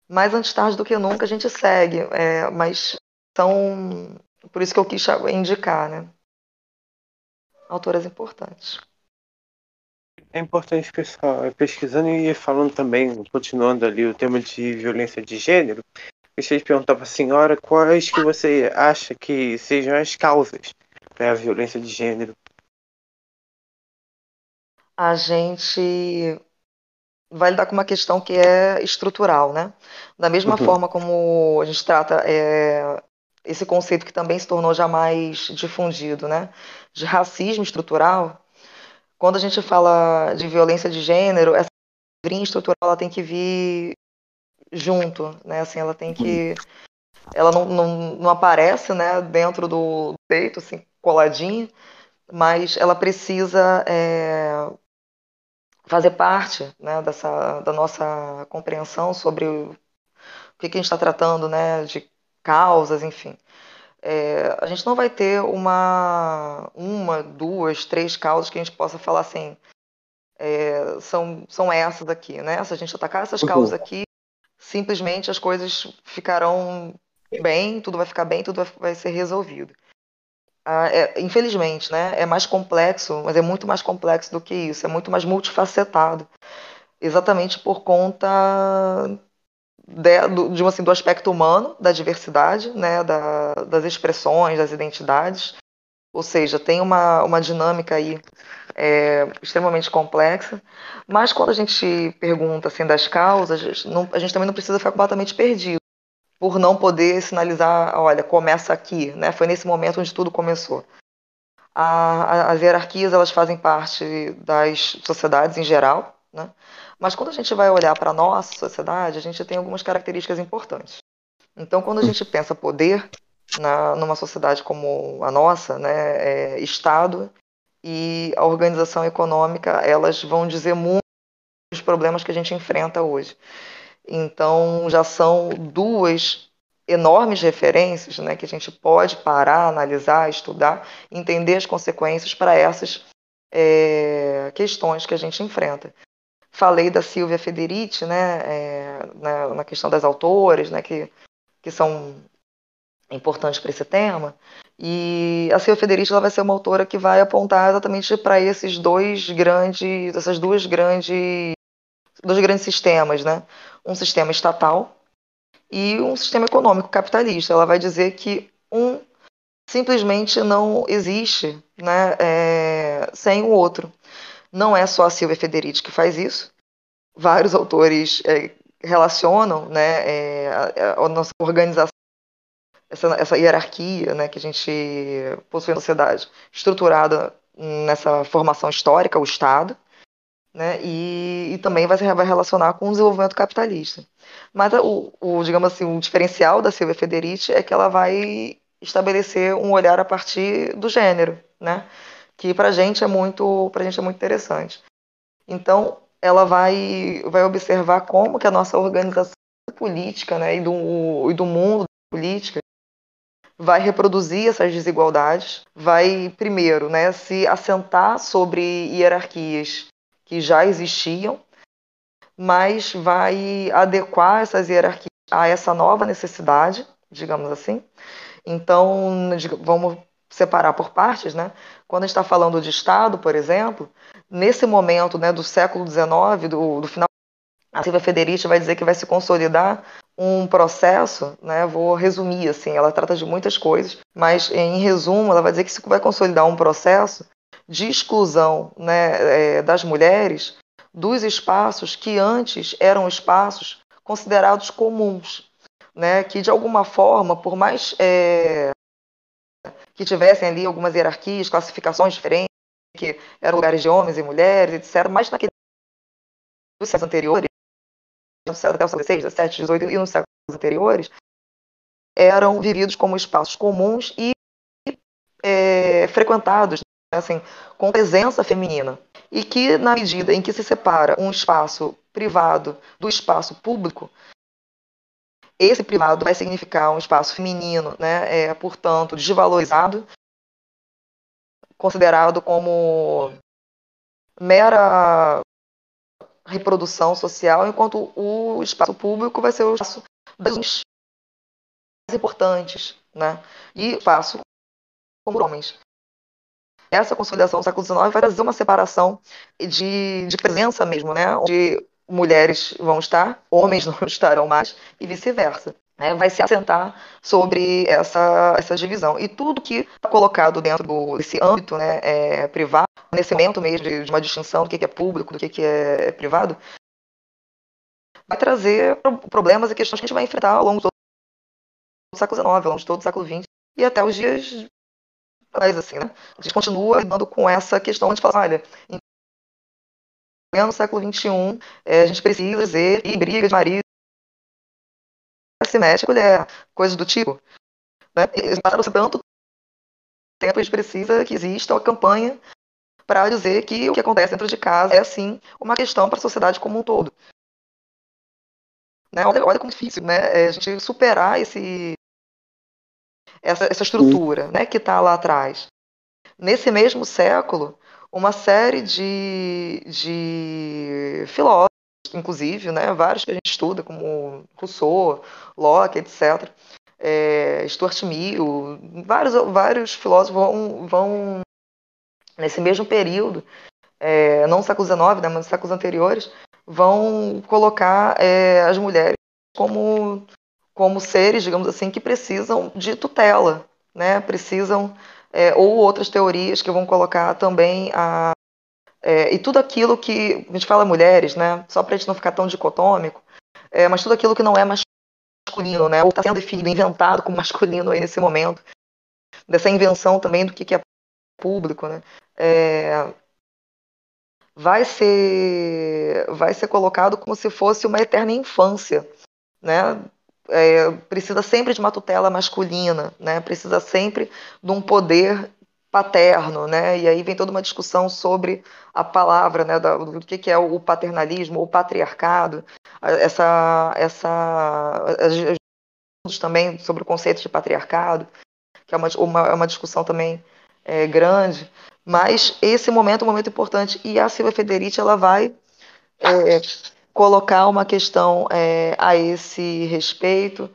Mais antes tarde do que nunca a gente segue, é, mas são. Por isso que eu quis indicar, né? Autoras importantes. É importante, pessoal, pesquisando e falando também, continuando ali o tema de violência de gênero, gostaria de perguntar para a senhora quais que você acha que sejam as causas da violência de gênero. A gente vai lidar com uma questão que é estrutural, né? Da mesma uhum. forma como a gente trata é, esse conceito que também se tornou já mais difundido, né? De racismo estrutural, quando a gente fala de violência de gênero, essa vinha estrutural ela tem que vir junto, né? Assim, ela tem que ela não, não, não aparece, né, dentro do peito, assim, coladinha, mas ela precisa é, fazer parte, né, dessa da nossa compreensão sobre o que, que a gente está tratando, né, de causas, enfim. É, a gente não vai ter uma, uma, duas, três causas que a gente possa falar assim, é, são, são essas aqui, né? Se a gente atacar essas uhum. causas aqui, simplesmente as coisas ficarão bem, tudo vai ficar bem, tudo vai, ser resolvido. Ah, é, infelizmente, né? É mais complexo, mas é muito mais complexo do que isso, é muito mais multifacetado. Exatamente por conta de, do, de, assim, do aspecto humano, da diversidade, né, da, das expressões, das identidades. Ou seja, tem uma, uma dinâmica aí é, extremamente complexa. Mas quando a gente pergunta assim, das causas, a gente, não, a gente também não precisa ficar completamente perdido por não poder sinalizar, olha, começa aqui, né? Foi nesse momento onde tudo começou. A, a, as hierarquias elas fazem parte das sociedades em geral, né? Mas quando a gente vai olhar para a nossa sociedade, a gente tem algumas características importantes. Então, quando a gente pensa poder na, numa sociedade como a nossa, né, é, Estado e a organização econômica, elas vão dizer muito dos problemas que a gente enfrenta hoje. Então, já são duas enormes referências né, que a gente pode parar, analisar, estudar, entender as consequências para essas é, questões que a gente enfrenta. Falei da Silvia Federici, né, é, na, na, questão das autoras, né, que, que são importantes para esse tema. E a Silvia Federici ela vai ser uma autora que vai apontar exatamente para esses dois grandes, essas duas grandes, dois grandes sistemas, né? Um sistema estatal e um sistema econômico capitalista. Ela vai dizer que um simplesmente não existe, né, é, sem o outro. Não é só a Silvia Federici que faz isso. Vários autores é, relacionam né, é, a, a, nossa organização, essa, essa hierarquia né, que a gente possui na sociedade, estruturada nessa formação histórica, o Estado, né, e, e também vai, vai relacionar com o desenvolvimento capitalista. Mas o, o, digamos assim, o diferencial da Silvia Federici é que ela vai estabelecer um olhar a partir do gênero, né? que para gente é muito, gente é muito interessante. Então, ela vai, vai observar como que a nossa organização política, né, e do, e do mundo da política vai reproduzir essas desigualdades, vai primeiro, né, se assentar sobre hierarquias que já existiam, mas vai adequar essas hierarquias a essa nova necessidade, digamos assim. Então, vamos separar por partes, né? Quando a gente está falando de Estado, por exemplo, nesse momento né, do século XIX, do, do final, a Silvia Federici vai dizer que vai se consolidar um processo, né, vou resumir assim, ela trata de muitas coisas, mas em resumo, ela vai dizer que isso vai consolidar um processo de exclusão né, é, das mulheres dos espaços que antes eram espaços considerados comuns, né, que de alguma forma, por mais é, que tivessem ali algumas hierarquias, classificações diferentes, que eram lugares de homens e mulheres, etc. Mas naqueles séculos anteriores, até o século XVI, XVII, XVIII e nos séculos anteriores, eram vividos como espaços comuns e é, frequentados assim, com presença feminina. E que, na medida em que se separa um espaço privado do espaço público, esse privado vai significar um espaço feminino, né, é, portanto, desvalorizado, considerado como mera reprodução social, enquanto o espaço público vai ser o espaço das mais importantes, né? E espaço como homens. essa consolidação do século XIX vai trazer uma separação de, de presença mesmo, né? Onde mulheres vão estar, homens não estarão mais, e vice-versa. Né? Vai se assentar sobre essa, essa divisão. E tudo que está colocado dentro desse âmbito né, é, privado, nesse momento mesmo de, de uma distinção do que, que é público, do que, que é privado, vai trazer problemas e questões que a gente vai enfrentar ao longo do século XIX, ao longo de todo o século XX e até os dias mais assim, né? A gente continua lidando com essa questão de falar, olha, no século XXI, é, a gente precisa dizer e briga de marido se mexe a mulher, coisas do tipo. Né? Passaram-se tanto tempo, a gente precisa que exista uma campanha para dizer que o que acontece dentro de casa é, sim, uma questão para a sociedade como um todo. Né? Olha, olha como difícil né? É a gente superar esse, essa, essa estrutura né, que está lá atrás. Nesse mesmo século, uma série de, de filósofos, inclusive, né, vários que a gente estuda, como Rousseau, Locke, etc., é, Stuart Mill, vários, vários filósofos vão, vão nesse mesmo período, é, não no século XIX, né, mas nos séculos anteriores, vão colocar é, as mulheres como, como seres, digamos assim, que precisam de tutela, né? Precisam é, ou outras teorias que vão colocar também a é, e tudo aquilo que a gente fala mulheres, né? Só para a gente não ficar tão dicotômico, é, mas tudo aquilo que não é masculino, né? Ou está sendo definido, inventado como masculino aí nesse momento, dessa invenção também do que é público, né? É, vai ser vai ser colocado como se fosse uma eterna infância, né? É, precisa sempre de uma tutela masculina, né? Precisa sempre de um poder paterno, né? E aí vem toda uma discussão sobre a palavra, né? Do, que, que é o paternalismo, o patriarcado, essa essa também sobre o conceito de patriarcado, que é uma, uma, é uma discussão também é, grande. Mas esse momento é um momento importante e a Silvia Federici ela vai é, colocar uma questão é, a esse respeito.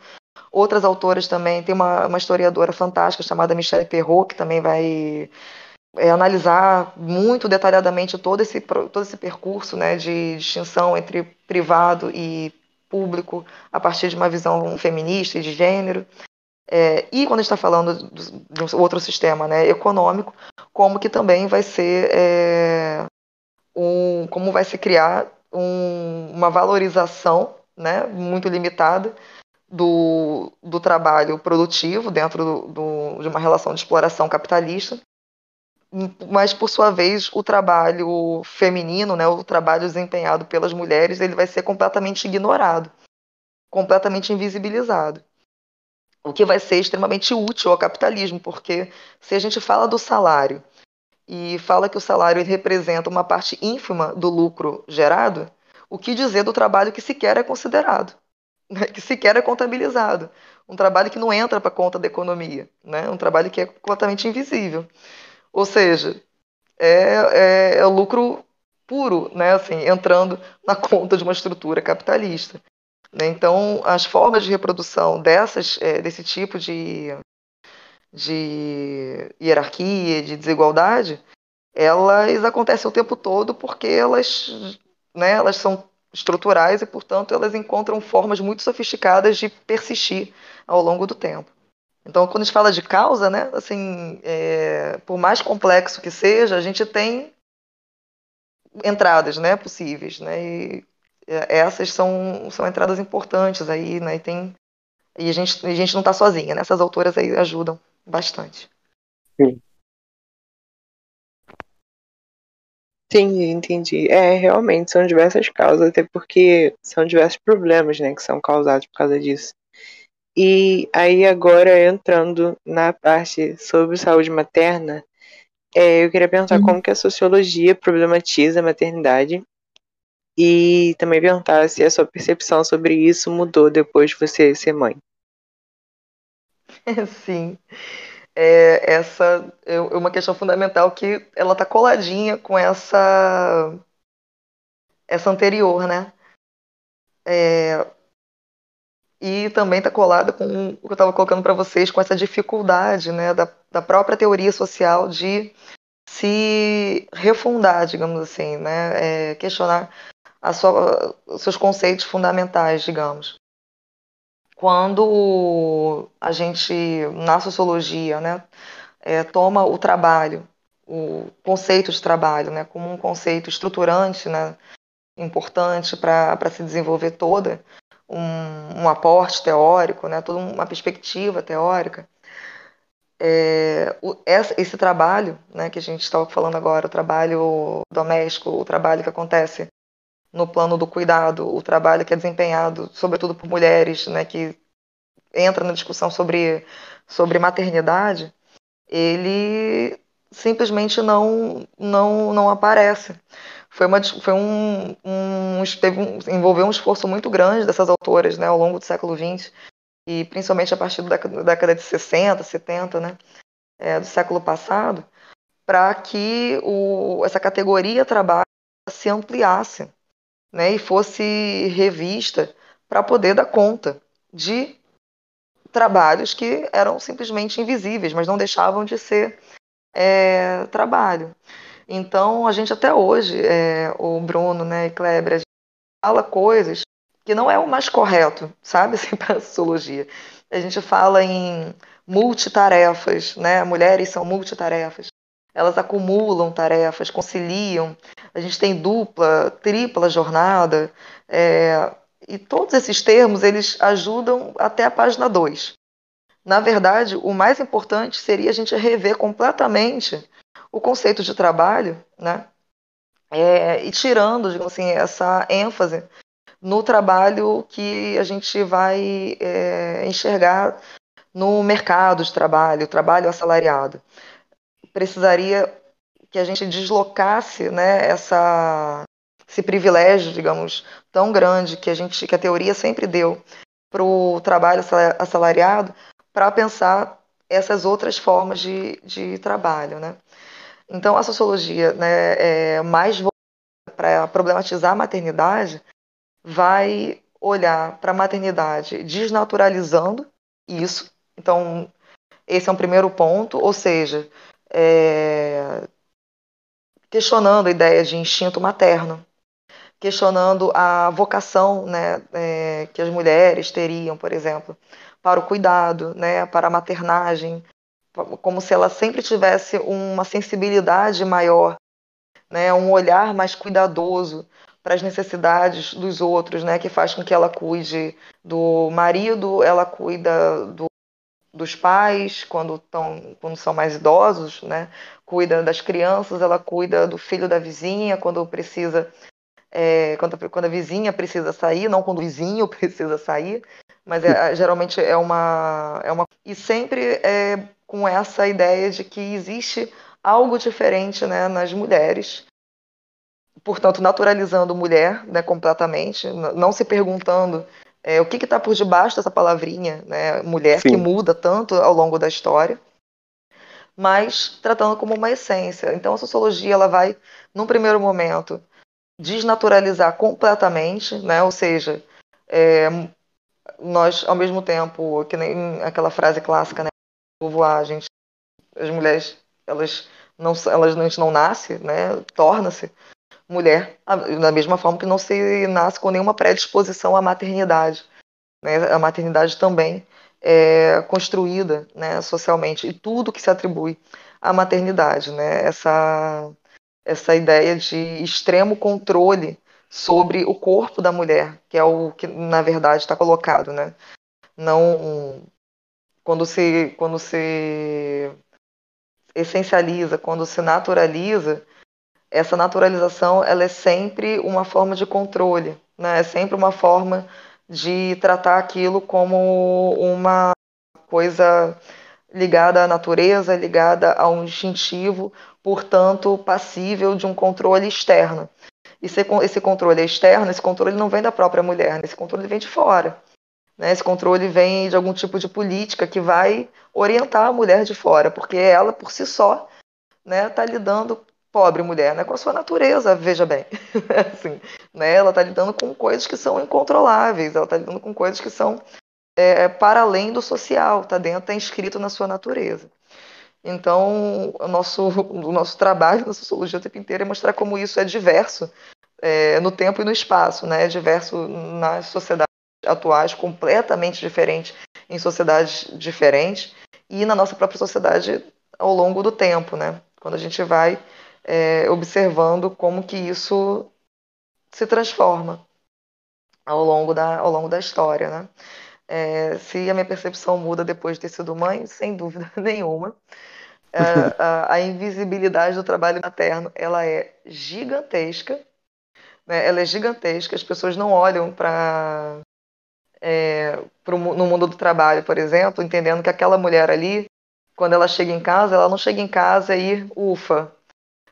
Outras autoras também, tem uma, uma historiadora fantástica chamada Michelle Perrault, que também vai é, analisar muito detalhadamente todo esse, todo esse percurso né, de distinção entre privado e público a partir de uma visão feminista e de gênero. É, e quando a gente está falando de um outro sistema né, econômico, como que também vai ser é, um, como vai se criar um, uma valorização né, muito limitada do, do trabalho produtivo dentro do, do, de uma relação de exploração capitalista, mas por sua vez o trabalho feminino, né, o trabalho desempenhado pelas mulheres, ele vai ser completamente ignorado, completamente invisibilizado. O que vai ser extremamente útil ao capitalismo, porque se a gente fala do salário e fala que o salário representa uma parte ínfima do lucro gerado, o que dizer do trabalho que sequer é considerado, né? que sequer é contabilizado, um trabalho que não entra para a conta da economia, né? um trabalho que é completamente invisível. Ou seja, é, é, é lucro puro, né? assim, entrando na conta de uma estrutura capitalista. Né? Então, as formas de reprodução dessas, é, desse tipo de, de hierarquia, de desigualdade, elas acontecem o tempo todo porque elas, né, elas são estruturais e, portanto, elas encontram formas muito sofisticadas de persistir ao longo do tempo. Então, quando a gente fala de causa, né, assim, é, por mais complexo que seja, a gente tem entradas, né, possíveis, né, e é, essas são, são entradas importantes aí, né? E, tem, e a, gente, a gente não está sozinha, né? Essas autoras aí ajudam bastante. Sim. Sim, entendi. É, realmente, são diversas causas, até porque são diversos problemas, né, que são causados por causa disso. E aí, agora, entrando na parte sobre saúde materna, é, eu queria perguntar uhum. como que a sociologia problematiza a maternidade e também perguntar se a sua percepção sobre isso mudou depois de você ser mãe. Sim. É, essa é uma questão fundamental que ela está coladinha com essa essa anterior, né? É, e também está colada com o que eu estava colocando para vocês, com essa dificuldade né, da, da própria teoria social de se refundar, digamos assim, né? É, questionar sua, os seus conceitos fundamentais, digamos. Quando a gente, na sociologia, né, é, toma o trabalho, o conceito de trabalho, né, como um conceito estruturante, né, importante para se desenvolver toda um, um, aporte teórico, né, toda uma perspectiva teórica, é, o, esse trabalho né, que a gente estava falando agora, o trabalho doméstico, o trabalho que acontece no plano do cuidado, o trabalho que é desempenhado, sobretudo por mulheres, né, que entra na discussão sobre, sobre maternidade, ele simplesmente não, não, não aparece. Foi, uma, foi um, um, teve um, envolveu um esforço muito grande dessas autoras né, ao longo do século XX e principalmente a partir da década de 60, 70, né, é, do século passado, para que o, essa categoria trabalho se ampliasse né, e fosse revista para poder dar conta de trabalhos que eram simplesmente invisíveis, mas não deixavam de ser é, trabalho. Então, a gente até hoje, é, o Bruno né, e Kleber, a gente fala coisas que não é o mais correto, sabe, assim, para a sociologia. A gente fala em multitarefas, né? Mulheres são multitarefas. Elas acumulam tarefas, conciliam. A gente tem dupla, tripla jornada. É, e todos esses termos, eles ajudam até a página 2. Na verdade, o mais importante seria a gente rever completamente o conceito de trabalho, né? É, e tirando, digamos assim, essa ênfase no trabalho que a gente vai é, enxergar no mercado de trabalho, trabalho assalariado. Precisaria que a gente deslocasse né, essa, esse privilégio, digamos, tão grande que a gente que a teoria sempre deu para o trabalho assalariado para pensar essas outras formas de, de trabalho, né? Então a sociologia, né, é mais para problematizar a maternidade, vai olhar para a maternidade desnaturalizando isso. Então, esse é um primeiro ponto, ou seja, é, questionando a ideia de instinto materno, questionando a vocação né, é, que as mulheres teriam, por exemplo, para o cuidado, né, para a maternagem, como se ela sempre tivesse uma sensibilidade maior, né, um olhar mais cuidadoso para as necessidades dos outros, né, que faz com que ela cuide do marido, ela cuida do, dos pais quando, tão, quando são mais idosos, né, cuida das crianças, ela cuida do filho da vizinha quando precisa, é, quando, quando a vizinha precisa sair, não quando o vizinho precisa sair, mas é, geralmente é uma, é uma e sempre é com essa ideia de que existe algo diferente né, nas mulheres portanto, naturalizando mulher né, completamente, não se perguntando é, o que está por debaixo dessa palavrinha, né, mulher, Sim. que muda tanto ao longo da história, mas tratando como uma essência. Então, a sociologia ela vai, num primeiro momento, desnaturalizar completamente, né, ou seja, é, nós, ao mesmo tempo, que nem aquela frase clássica, né, povoar, a gente, as mulheres, elas não, elas, a gente não nasce, né, torna-se, mulher, da mesma forma que não se nasce com nenhuma predisposição à maternidade. Né? A maternidade também é construída né, socialmente, e tudo que se atribui à maternidade. Né? Essa, essa ideia de extremo controle sobre o corpo da mulher, que é o que, na verdade, está colocado. Né? Não, quando se, quando se essencializa, quando se naturaliza, essa naturalização ela é sempre uma forma de controle, né? é sempre uma forma de tratar aquilo como uma coisa ligada à natureza, ligada ao instintivo, portanto passível de um controle externo. E esse controle é externo, esse controle não vem da própria mulher, né? esse controle vem de fora. Né? Esse controle vem de algum tipo de política que vai orientar a mulher de fora, porque ela por si só está né, tá lidando pobre mulher, né, com a sua natureza, veja bem. assim, né, ela está lidando com coisas que são incontroláveis, ela está lidando com coisas que são é, para além do social, está dentro, está inscrito na sua natureza. Então, o nosso, o nosso trabalho na sociologia o tempo inteiro é mostrar como isso é diverso é, no tempo e no espaço, né? É diverso nas sociedades atuais, completamente diferente em sociedades diferentes e na nossa própria sociedade ao longo do tempo, né? Quando a gente vai é, observando como que isso se transforma ao longo da, ao longo da história, né? É, se a minha percepção muda depois de ter sido mãe, sem dúvida nenhuma. É, a, a, invisibilidade do trabalho materno ela é gigantesca, né? ela é gigantesca. As pessoas não olham para é, no mundo do trabalho, por exemplo, entendendo que aquela mulher ali, quando ela chega em casa, ela não chega em casa e ufa,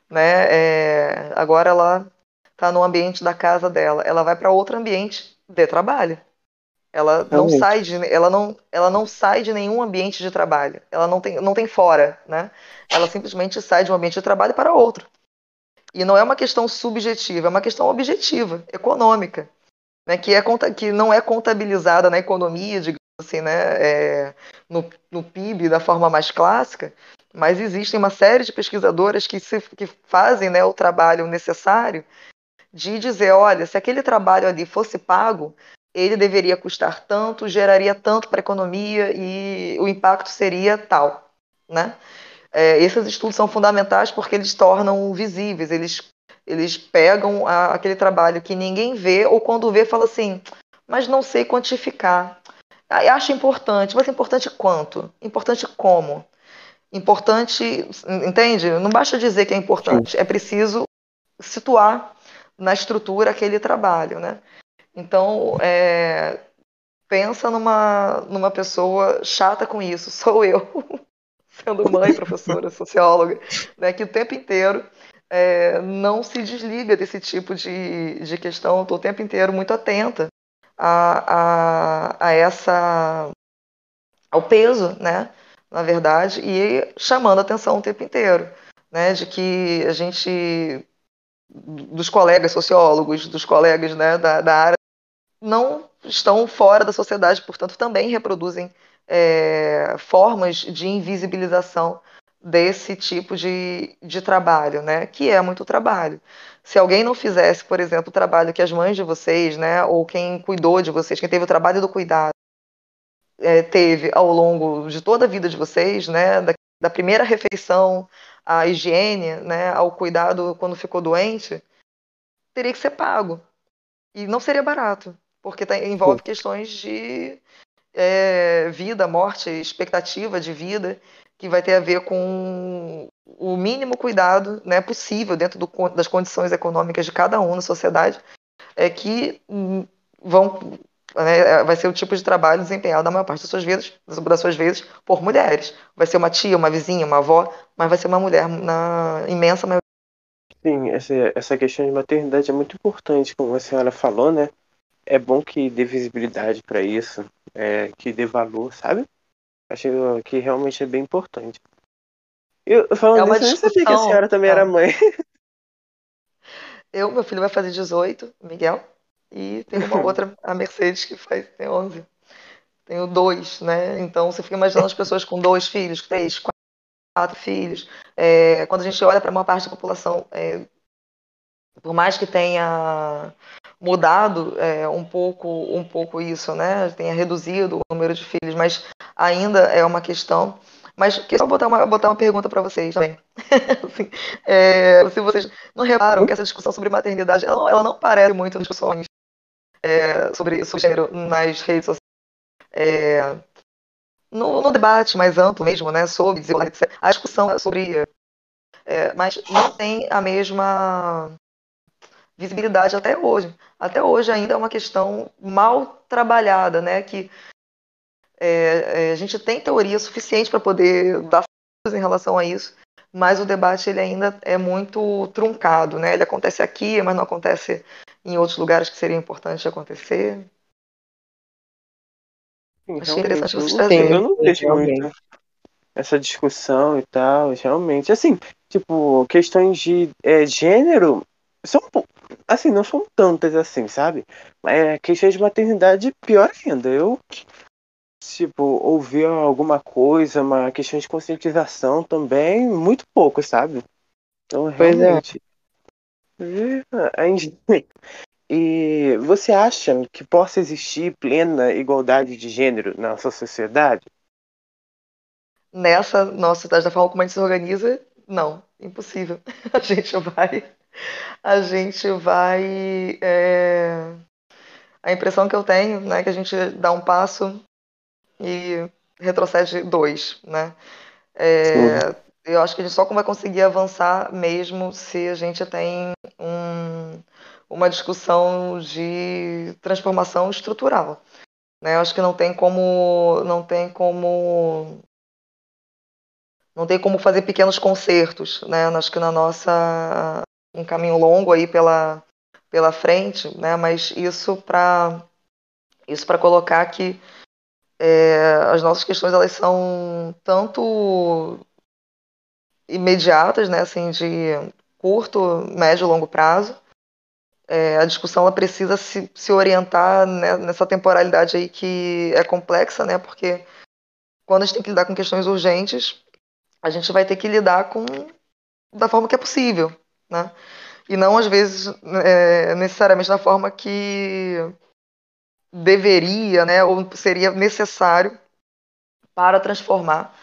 né? É, agora ela está no ambiente da casa dela, ela vai para outro ambiente de trabalho. Ela não sai de, ela não, ela não sai de nenhum ambiente de trabalho. Ela não tem, não tem fora, né? Ela simplesmente sai de um ambiente de trabalho para outro. E não é uma questão subjetiva, é uma questão objetiva, econômica, né? Que é que não é contabilizada na economia, digamos assim, né? É, no, no PIB da forma mais clássica, mas existem uma série de pesquisadoras que, se, que fazem né, o trabalho necessário de dizer, olha, se aquele trabalho ali fosse pago, ele deveria custar tanto, geraria tanto para a economia e o impacto seria tal, né? É, esses estudos são fundamentais porque eles tornam visíveis, eles, eles pegam a, aquele trabalho que ninguém vê ou quando vê fala assim, mas não sei quantificar. Acho importante, mas importante quanto? Importante como? Importante, entende? Não basta dizer que é importante, Sim. é preciso situar na estrutura aquele trabalho, né? Então, é, pensa numa, numa pessoa chata com isso, sou eu, sendo mãe, professora, socióloga, né, que o tempo inteiro é, não se desliga desse tipo de, de questão, estou o tempo inteiro muito atenta a, a, a essa ao peso, né, na verdade, e chamando a atenção o tempo inteiro, né, de que a gente dos colegas sociólogos, dos colegas né, da, da área não estão fora da sociedade, portanto, também reproduzem é, formas de invisibilização desse tipo de, de trabalho, né? Que é muito trabalho. Se alguém não fizesse, por exemplo, o trabalho que as mães de vocês, né, ou quem cuidou de vocês, quem teve o trabalho do cuidado, é, teve ao longo de toda a vida de vocês, né, da, da primeira refeição à higiene, né, ao cuidado quando ficou doente, teria que ser pago. E não seria barato porque tá, envolve Pô. questões de é, vida, morte, expectativa de vida, que vai ter a ver com o mínimo cuidado né, possível dentro do, das condições econômicas de cada um na sociedade, é que hum, vão né, vai ser o tipo de trabalho desempenhado na maior parte das suas vezes, das suas vezes, por mulheres. Vai ser uma tia, uma vizinha, uma avó, mas vai ser uma mulher na imensa maioria. Sim, essa, essa questão de maternidade é muito importante, como a senhora falou, né? é bom que dê visibilidade para isso, é, que dê valor, sabe? Acho que realmente é bem importante. Eu falando é disso, eu nem sabia que a senhora também era mãe. Eu, meu filho vai fazer 18, Miguel, e tem uma outra, a Mercedes, que faz, tem 11. Tenho dois, né? Então você fica imaginando as pessoas com dois filhos, três, quatro filhos. É, quando a gente olha para uma parte da população, é, por mais que tenha mudado é, um pouco um pouco isso, né? Tenha reduzido o número de filhos, mas ainda é uma questão. Mas queria só botar uma, botar uma pergunta para vocês também. assim, é, se vocês não reparam que essa discussão sobre maternidade ela não, ela não parece muito discussões é, sobre, sobre gênero nas redes sociais. É, no, no, debate mais amplo mesmo, né, sobre a discussão é sobre, é, mas não tem a mesma visibilidade até hoje. Até hoje ainda é uma questão mal trabalhada, né? Que é, é, a gente tem teoria suficiente para poder dar em relação a isso, mas o debate ele ainda é muito truncado, né? Ele acontece aqui, mas não acontece em outros lugares que seria importante acontecer. Sim, Achei interessante vocês trazerem. Eu não vejo muito essa discussão e tal, realmente. Assim, tipo, questões de é, gênero são assim, não são tantas assim, sabe? É questão de maternidade pior ainda. Eu tipo, ouvir alguma coisa, uma questão de conscientização também, muito pouco, sabe? Então, é. realmente. A gente- E você acha que possa existir plena igualdade de gênero na nossa sociedade? Nessa nossa sociedade, da forma como a gente se organiza, não, impossível. A gente vai. A gente vai. é, A impressão que eu tenho, né, é que a gente dá um passo e retrocede dois, né? É, eu acho que a gente só vai conseguir avançar mesmo se a gente tem um- uma discussão de transformação estrutural, né? Eu acho que não tem como, não tem como, não tem como fazer pequenos concertos, né? Acho que na nossa um caminho longo aí pela pela frente, né? Mas isso para isso para colocar que é, as nossas questões elas são tanto imediatas, né, assim, de curto, médio e longo prazo. É, a discussão ela precisa se, se orientar né, nessa temporalidade aí que é complexa, né, porque quando a gente tem que lidar com questões urgentes, a gente vai ter que lidar com da forma que é possível, né? E não às vezes é, necessariamente da forma que deveria, né, ou seria necessário para transformar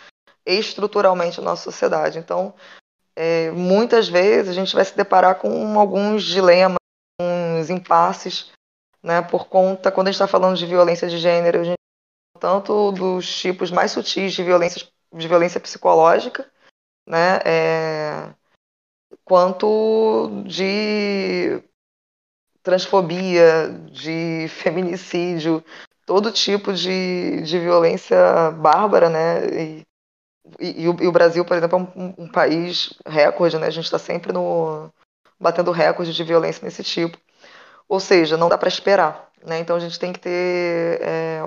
estruturalmente a nossa sociedade. Então, é, muitas vezes a gente vai se deparar com alguns dilemas, uns impasses, né, por conta, quando a gente está falando de violência de gênero, a gente tanto dos tipos mais sutis de violência, de violência psicológica, né, é, quanto de transfobia, de feminicídio, todo tipo de, de violência bárbara, né? E, e, e o, e o Brasil, por exemplo, é um, um país recorde, né? A gente está sempre no batendo recorde de violência nesse tipo. Ou seja, não dá para esperar, né? Então a gente tem que ter é,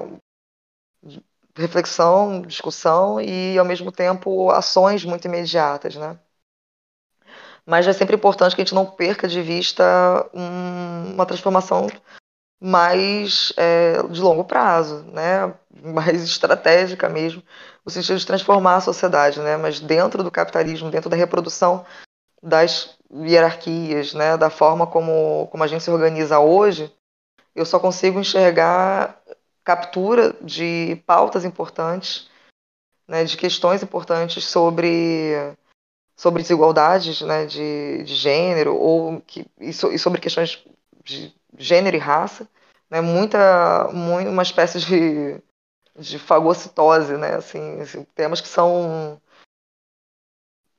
reflexão, discussão e, ao mesmo tempo, ações muito imediatas, né? Mas é sempre importante que a gente não perca de vista um, uma transformação mais é, de longo prazo, né? mais estratégica mesmo, no sentido de transformar a sociedade, né? mas dentro do capitalismo, dentro da reprodução das hierarquias, né? da forma como, como a gente se organiza hoje, eu só consigo enxergar captura de pautas importantes, né? de questões importantes sobre sobre desigualdades né, de, de gênero ou que, e, so, sobre questões de gênero e raça, né, muita, muito, uma espécie de, de fagocitose, né, assim, assim temas que são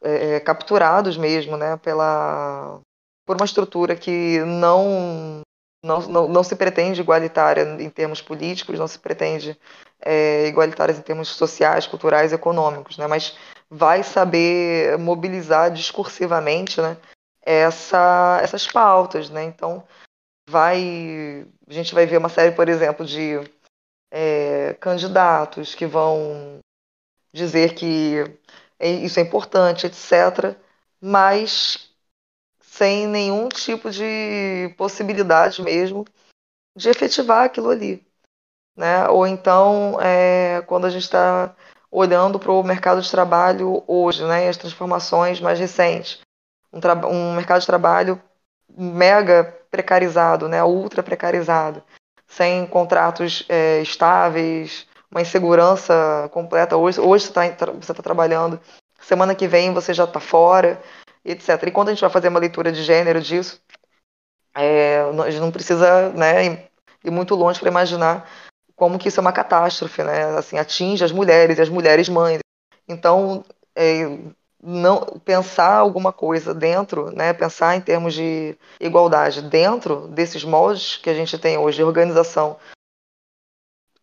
é, capturados mesmo né, pela, por uma estrutura que não, não, não, não se pretende igualitária em termos políticos, não se pretende é, igualitárias em termos sociais, culturais, econômicos, né, mas vai saber mobilizar discursivamente né, essa, essas pautas. Né? Então, vai, a gente vai ver uma série, por exemplo, de é, candidatos que vão dizer que isso é importante, etc., mas sem nenhum tipo de possibilidade mesmo de efetivar aquilo ali. Né? Ou então, é, quando a gente está olhando para o mercado de trabalho hoje, né, as transformações mais recentes. Um, um, mercado de trabalho mega precarizado, né, ultra precarizado, sem contratos é, estáveis, uma insegurança completa. Hoje, hoje você está tá trabalhando, semana que vem você já está fora, etc. E quando a gente vai fazer uma leitura de gênero disso, é, a gente não precisa né, ir muito longe para imaginar como que isso é uma catástrofe, né? Assim, atinge as mulheres e as mulheres mães. Então, é, não pensar alguma coisa dentro, né? Pensar em termos de igualdade dentro desses moldes que a gente tem hoje de organização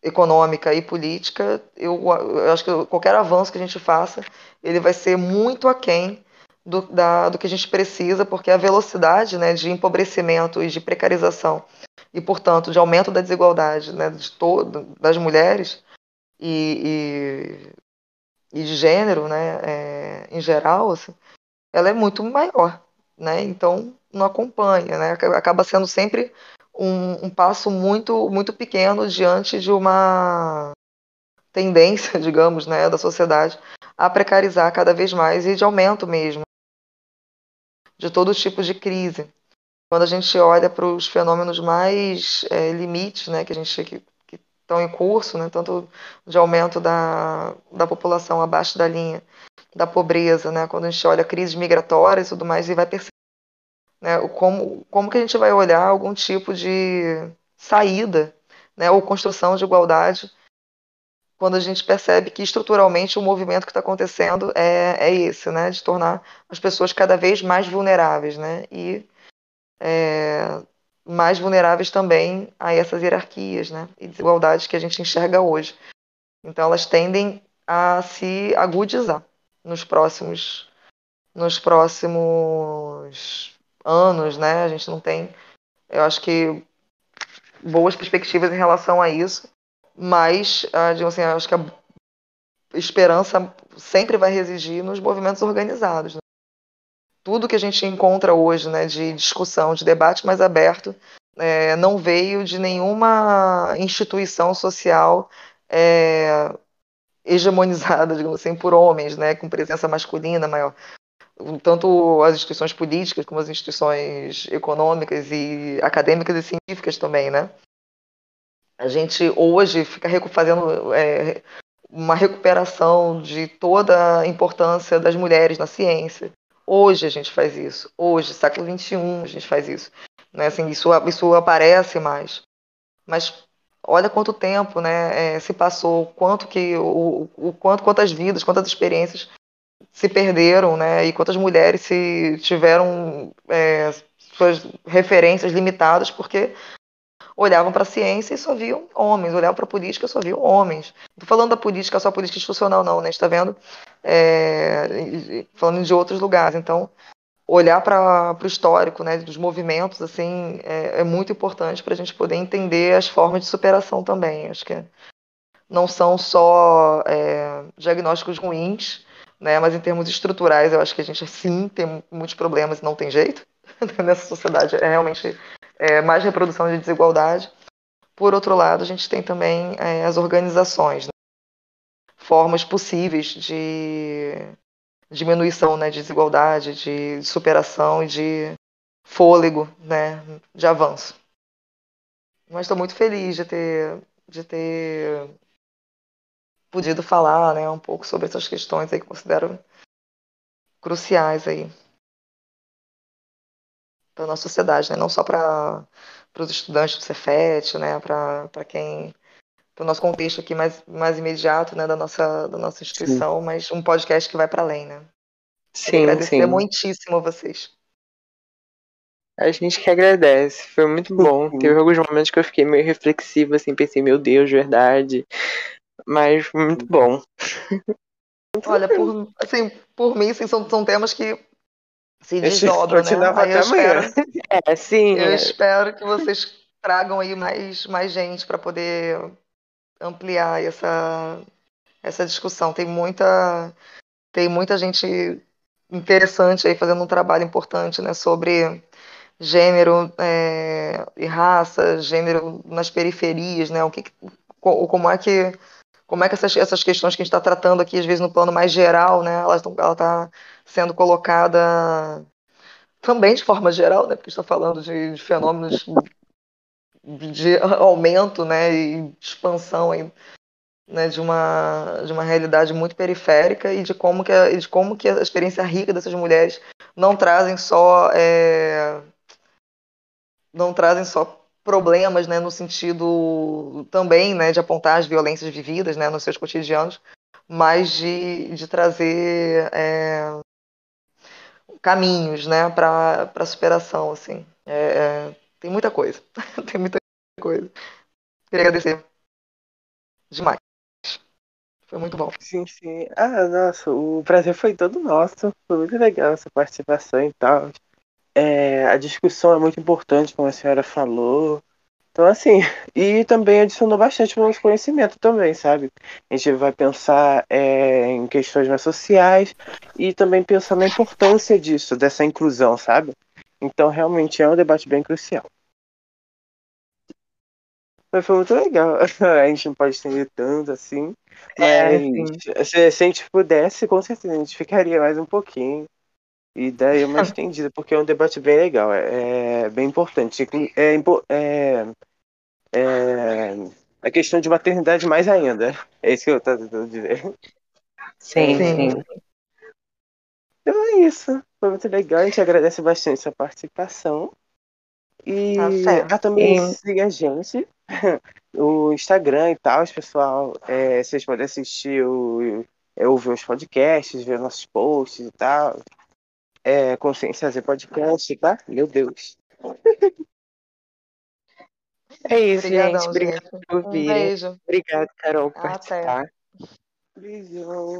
econômica e política, eu, eu acho que qualquer avanço que a gente faça, ele vai ser muito aquém do, da, do que a gente precisa, porque a velocidade né, de empobrecimento e de precarização e, portanto, de aumento da desigualdade né, de todo, das mulheres e, e, de gênero, né, é, em geral, assim, ela é muito maior. Né? Então, não acompanha. Né? Acaba sendo sempre um, um passo muito, muito pequeno diante de uma tendência, digamos, né, da sociedade a precarizar cada vez mais e de aumento mesmo de todo tipo de crise. Quando a gente olha para os fenômenos mais é, limites, né, que a gente que estão em curso, né, tanto de aumento da, da população abaixo da linha da pobreza, né, quando a gente olha crises migratórias e tudo mais, e vai perceber né, como, como que a gente vai olhar algum tipo de saída né, ou construção de igualdade quando a gente percebe que estruturalmente o movimento que está acontecendo é, é esse, né, de tornar as pessoas cada vez mais vulneráveis, né, e é, mais vulneráveis também a essas hierarquias, né, e desigualdades que a gente enxerga hoje. Então elas tendem a se agudizar nos próximos nos próximos anos, né? A gente não tem, eu acho que boas perspectivas em relação a isso mas, ah, assim, acho que a esperança sempre vai residir nos movimentos organizados. Né? Tudo que a gente encontra hoje né, de discussão, de debate mais aberto, é, não veio de nenhuma instituição social é, hegemonizada, digamos assim, por homens, né, com presença masculina maior. Tanto as instituições políticas como as instituições econômicas e acadêmicas e científicas também, né? A gente hoje fica fazendo é, uma recuperação de toda a importância das mulheres na ciência. Hoje a gente faz isso. Hoje, século XXI, a gente faz isso. Né? Assim, isso, isso aparece mais. Mas olha quanto tempo né, é, se passou, quanto que o, o quanto, quantas vidas, quantas experiências se perderam, né? E quantas mulheres se tiveram é, suas referências limitadas porque olhavam para a ciência e só viam homens, olhavam para a política e só viam homens. Não estou falando da política, só política institucional, não, né? Está vendo, é, falando de outros lugares. Então, olhar para o histórico né, dos movimentos assim é, é muito importante para a gente poder entender as formas de superação também. Acho que não são só é, diagnósticos ruins, né, mas em termos estruturais eu acho que a gente sim tem muitos problemas e não tem jeito nessa sociedade. É realmente é, mais reprodução de desigualdade. Por outro lado, a gente tem também é, as organizações, né? Formas possíveis de diminuição né, de desigualdade, de superação e de fôlego né, de avanço. Mas estou muito feliz de ter, de ter podido falar né, um pouco sobre essas questões aí que considero cruciais aí para nossa sociedade, né? não só para os estudantes do Cefet, né? para quem para o nosso contexto aqui mais, mais imediato né? da, nossa, da nossa instituição, sim. mas um podcast que vai para além. Né? Sim, agradecer sim. muitíssimo a vocês. A gente que agradece, foi muito bom. Uhum. Teve alguns momentos que eu fiquei meio reflexivo, assim, pensei, meu Deus, verdade. Mas foi muito bom. Olha, por, assim, por mim, assim, são, são temas que se desdobram, né? Aí eu espero, é, sim. Eu é. espero que vocês tragam aí mais, mais gente para poder ampliar essa, essa discussão. Tem muita, tem muita gente interessante aí fazendo um trabalho importante, né, sobre gênero é, e raça, gênero nas periferias, né, o que, como é que como é que essas, essas questões que a gente está tratando aqui, às vezes no plano mais geral, né, ela está sendo colocada também de forma geral, né, porque está falando de, de, fenômenos de aumento né, e expansão aí, né, de, uma, de uma realidade muito periférica e de como que a, de como que a experiência rica dessas mulheres não trazem só é, não trazem só problemas, né, no sentido também, né, de apontar as violências vividas, né, nos seus cotidianos, mas de, de trazer é, caminhos, né, para a superação, assim. É, é, tem muita coisa, tem muita coisa. Queria agradecer demais. Foi muito bom. Sim, sim. Ah, nossa, o prazer foi todo nosso. Foi muito legal essa participação e tal. É, a discussão é muito importante, como a senhora falou. Então, assim, e também adicionou bastante o nosso conhecimento também, sabe? A gente vai pensar é, em questões mais sociais e também pensar na importância disso, dessa inclusão, sabe? Então, realmente é um debate bem crucial. Mas foi muito legal. A gente não pode estender tanto assim. É, Mas se, se a gente pudesse, com certeza a gente ficaria mais um pouquinho. E daí uma estendida, porque é um debate bem legal, é, é bem importante. É, é, é, a questão de maternidade mais ainda. É isso que eu tô tentando dizer. Sim, Sim. sim. Então é isso. Foi muito legal. A gente agradece bastante sua participação. E Tá ah, também E- siga a gente. O Instagram e tal, pessoal. É, vocês podem assistir o. é, ouvir os podcasts, ver nossos posts e tal. É, Consciência Z Podcast, tá? Meu Deus. É isso, Obrigadão, gente. Obrigado gente. por Um ouvirem. beijo. Obrigado, Carol, por Até. participar. Beijão.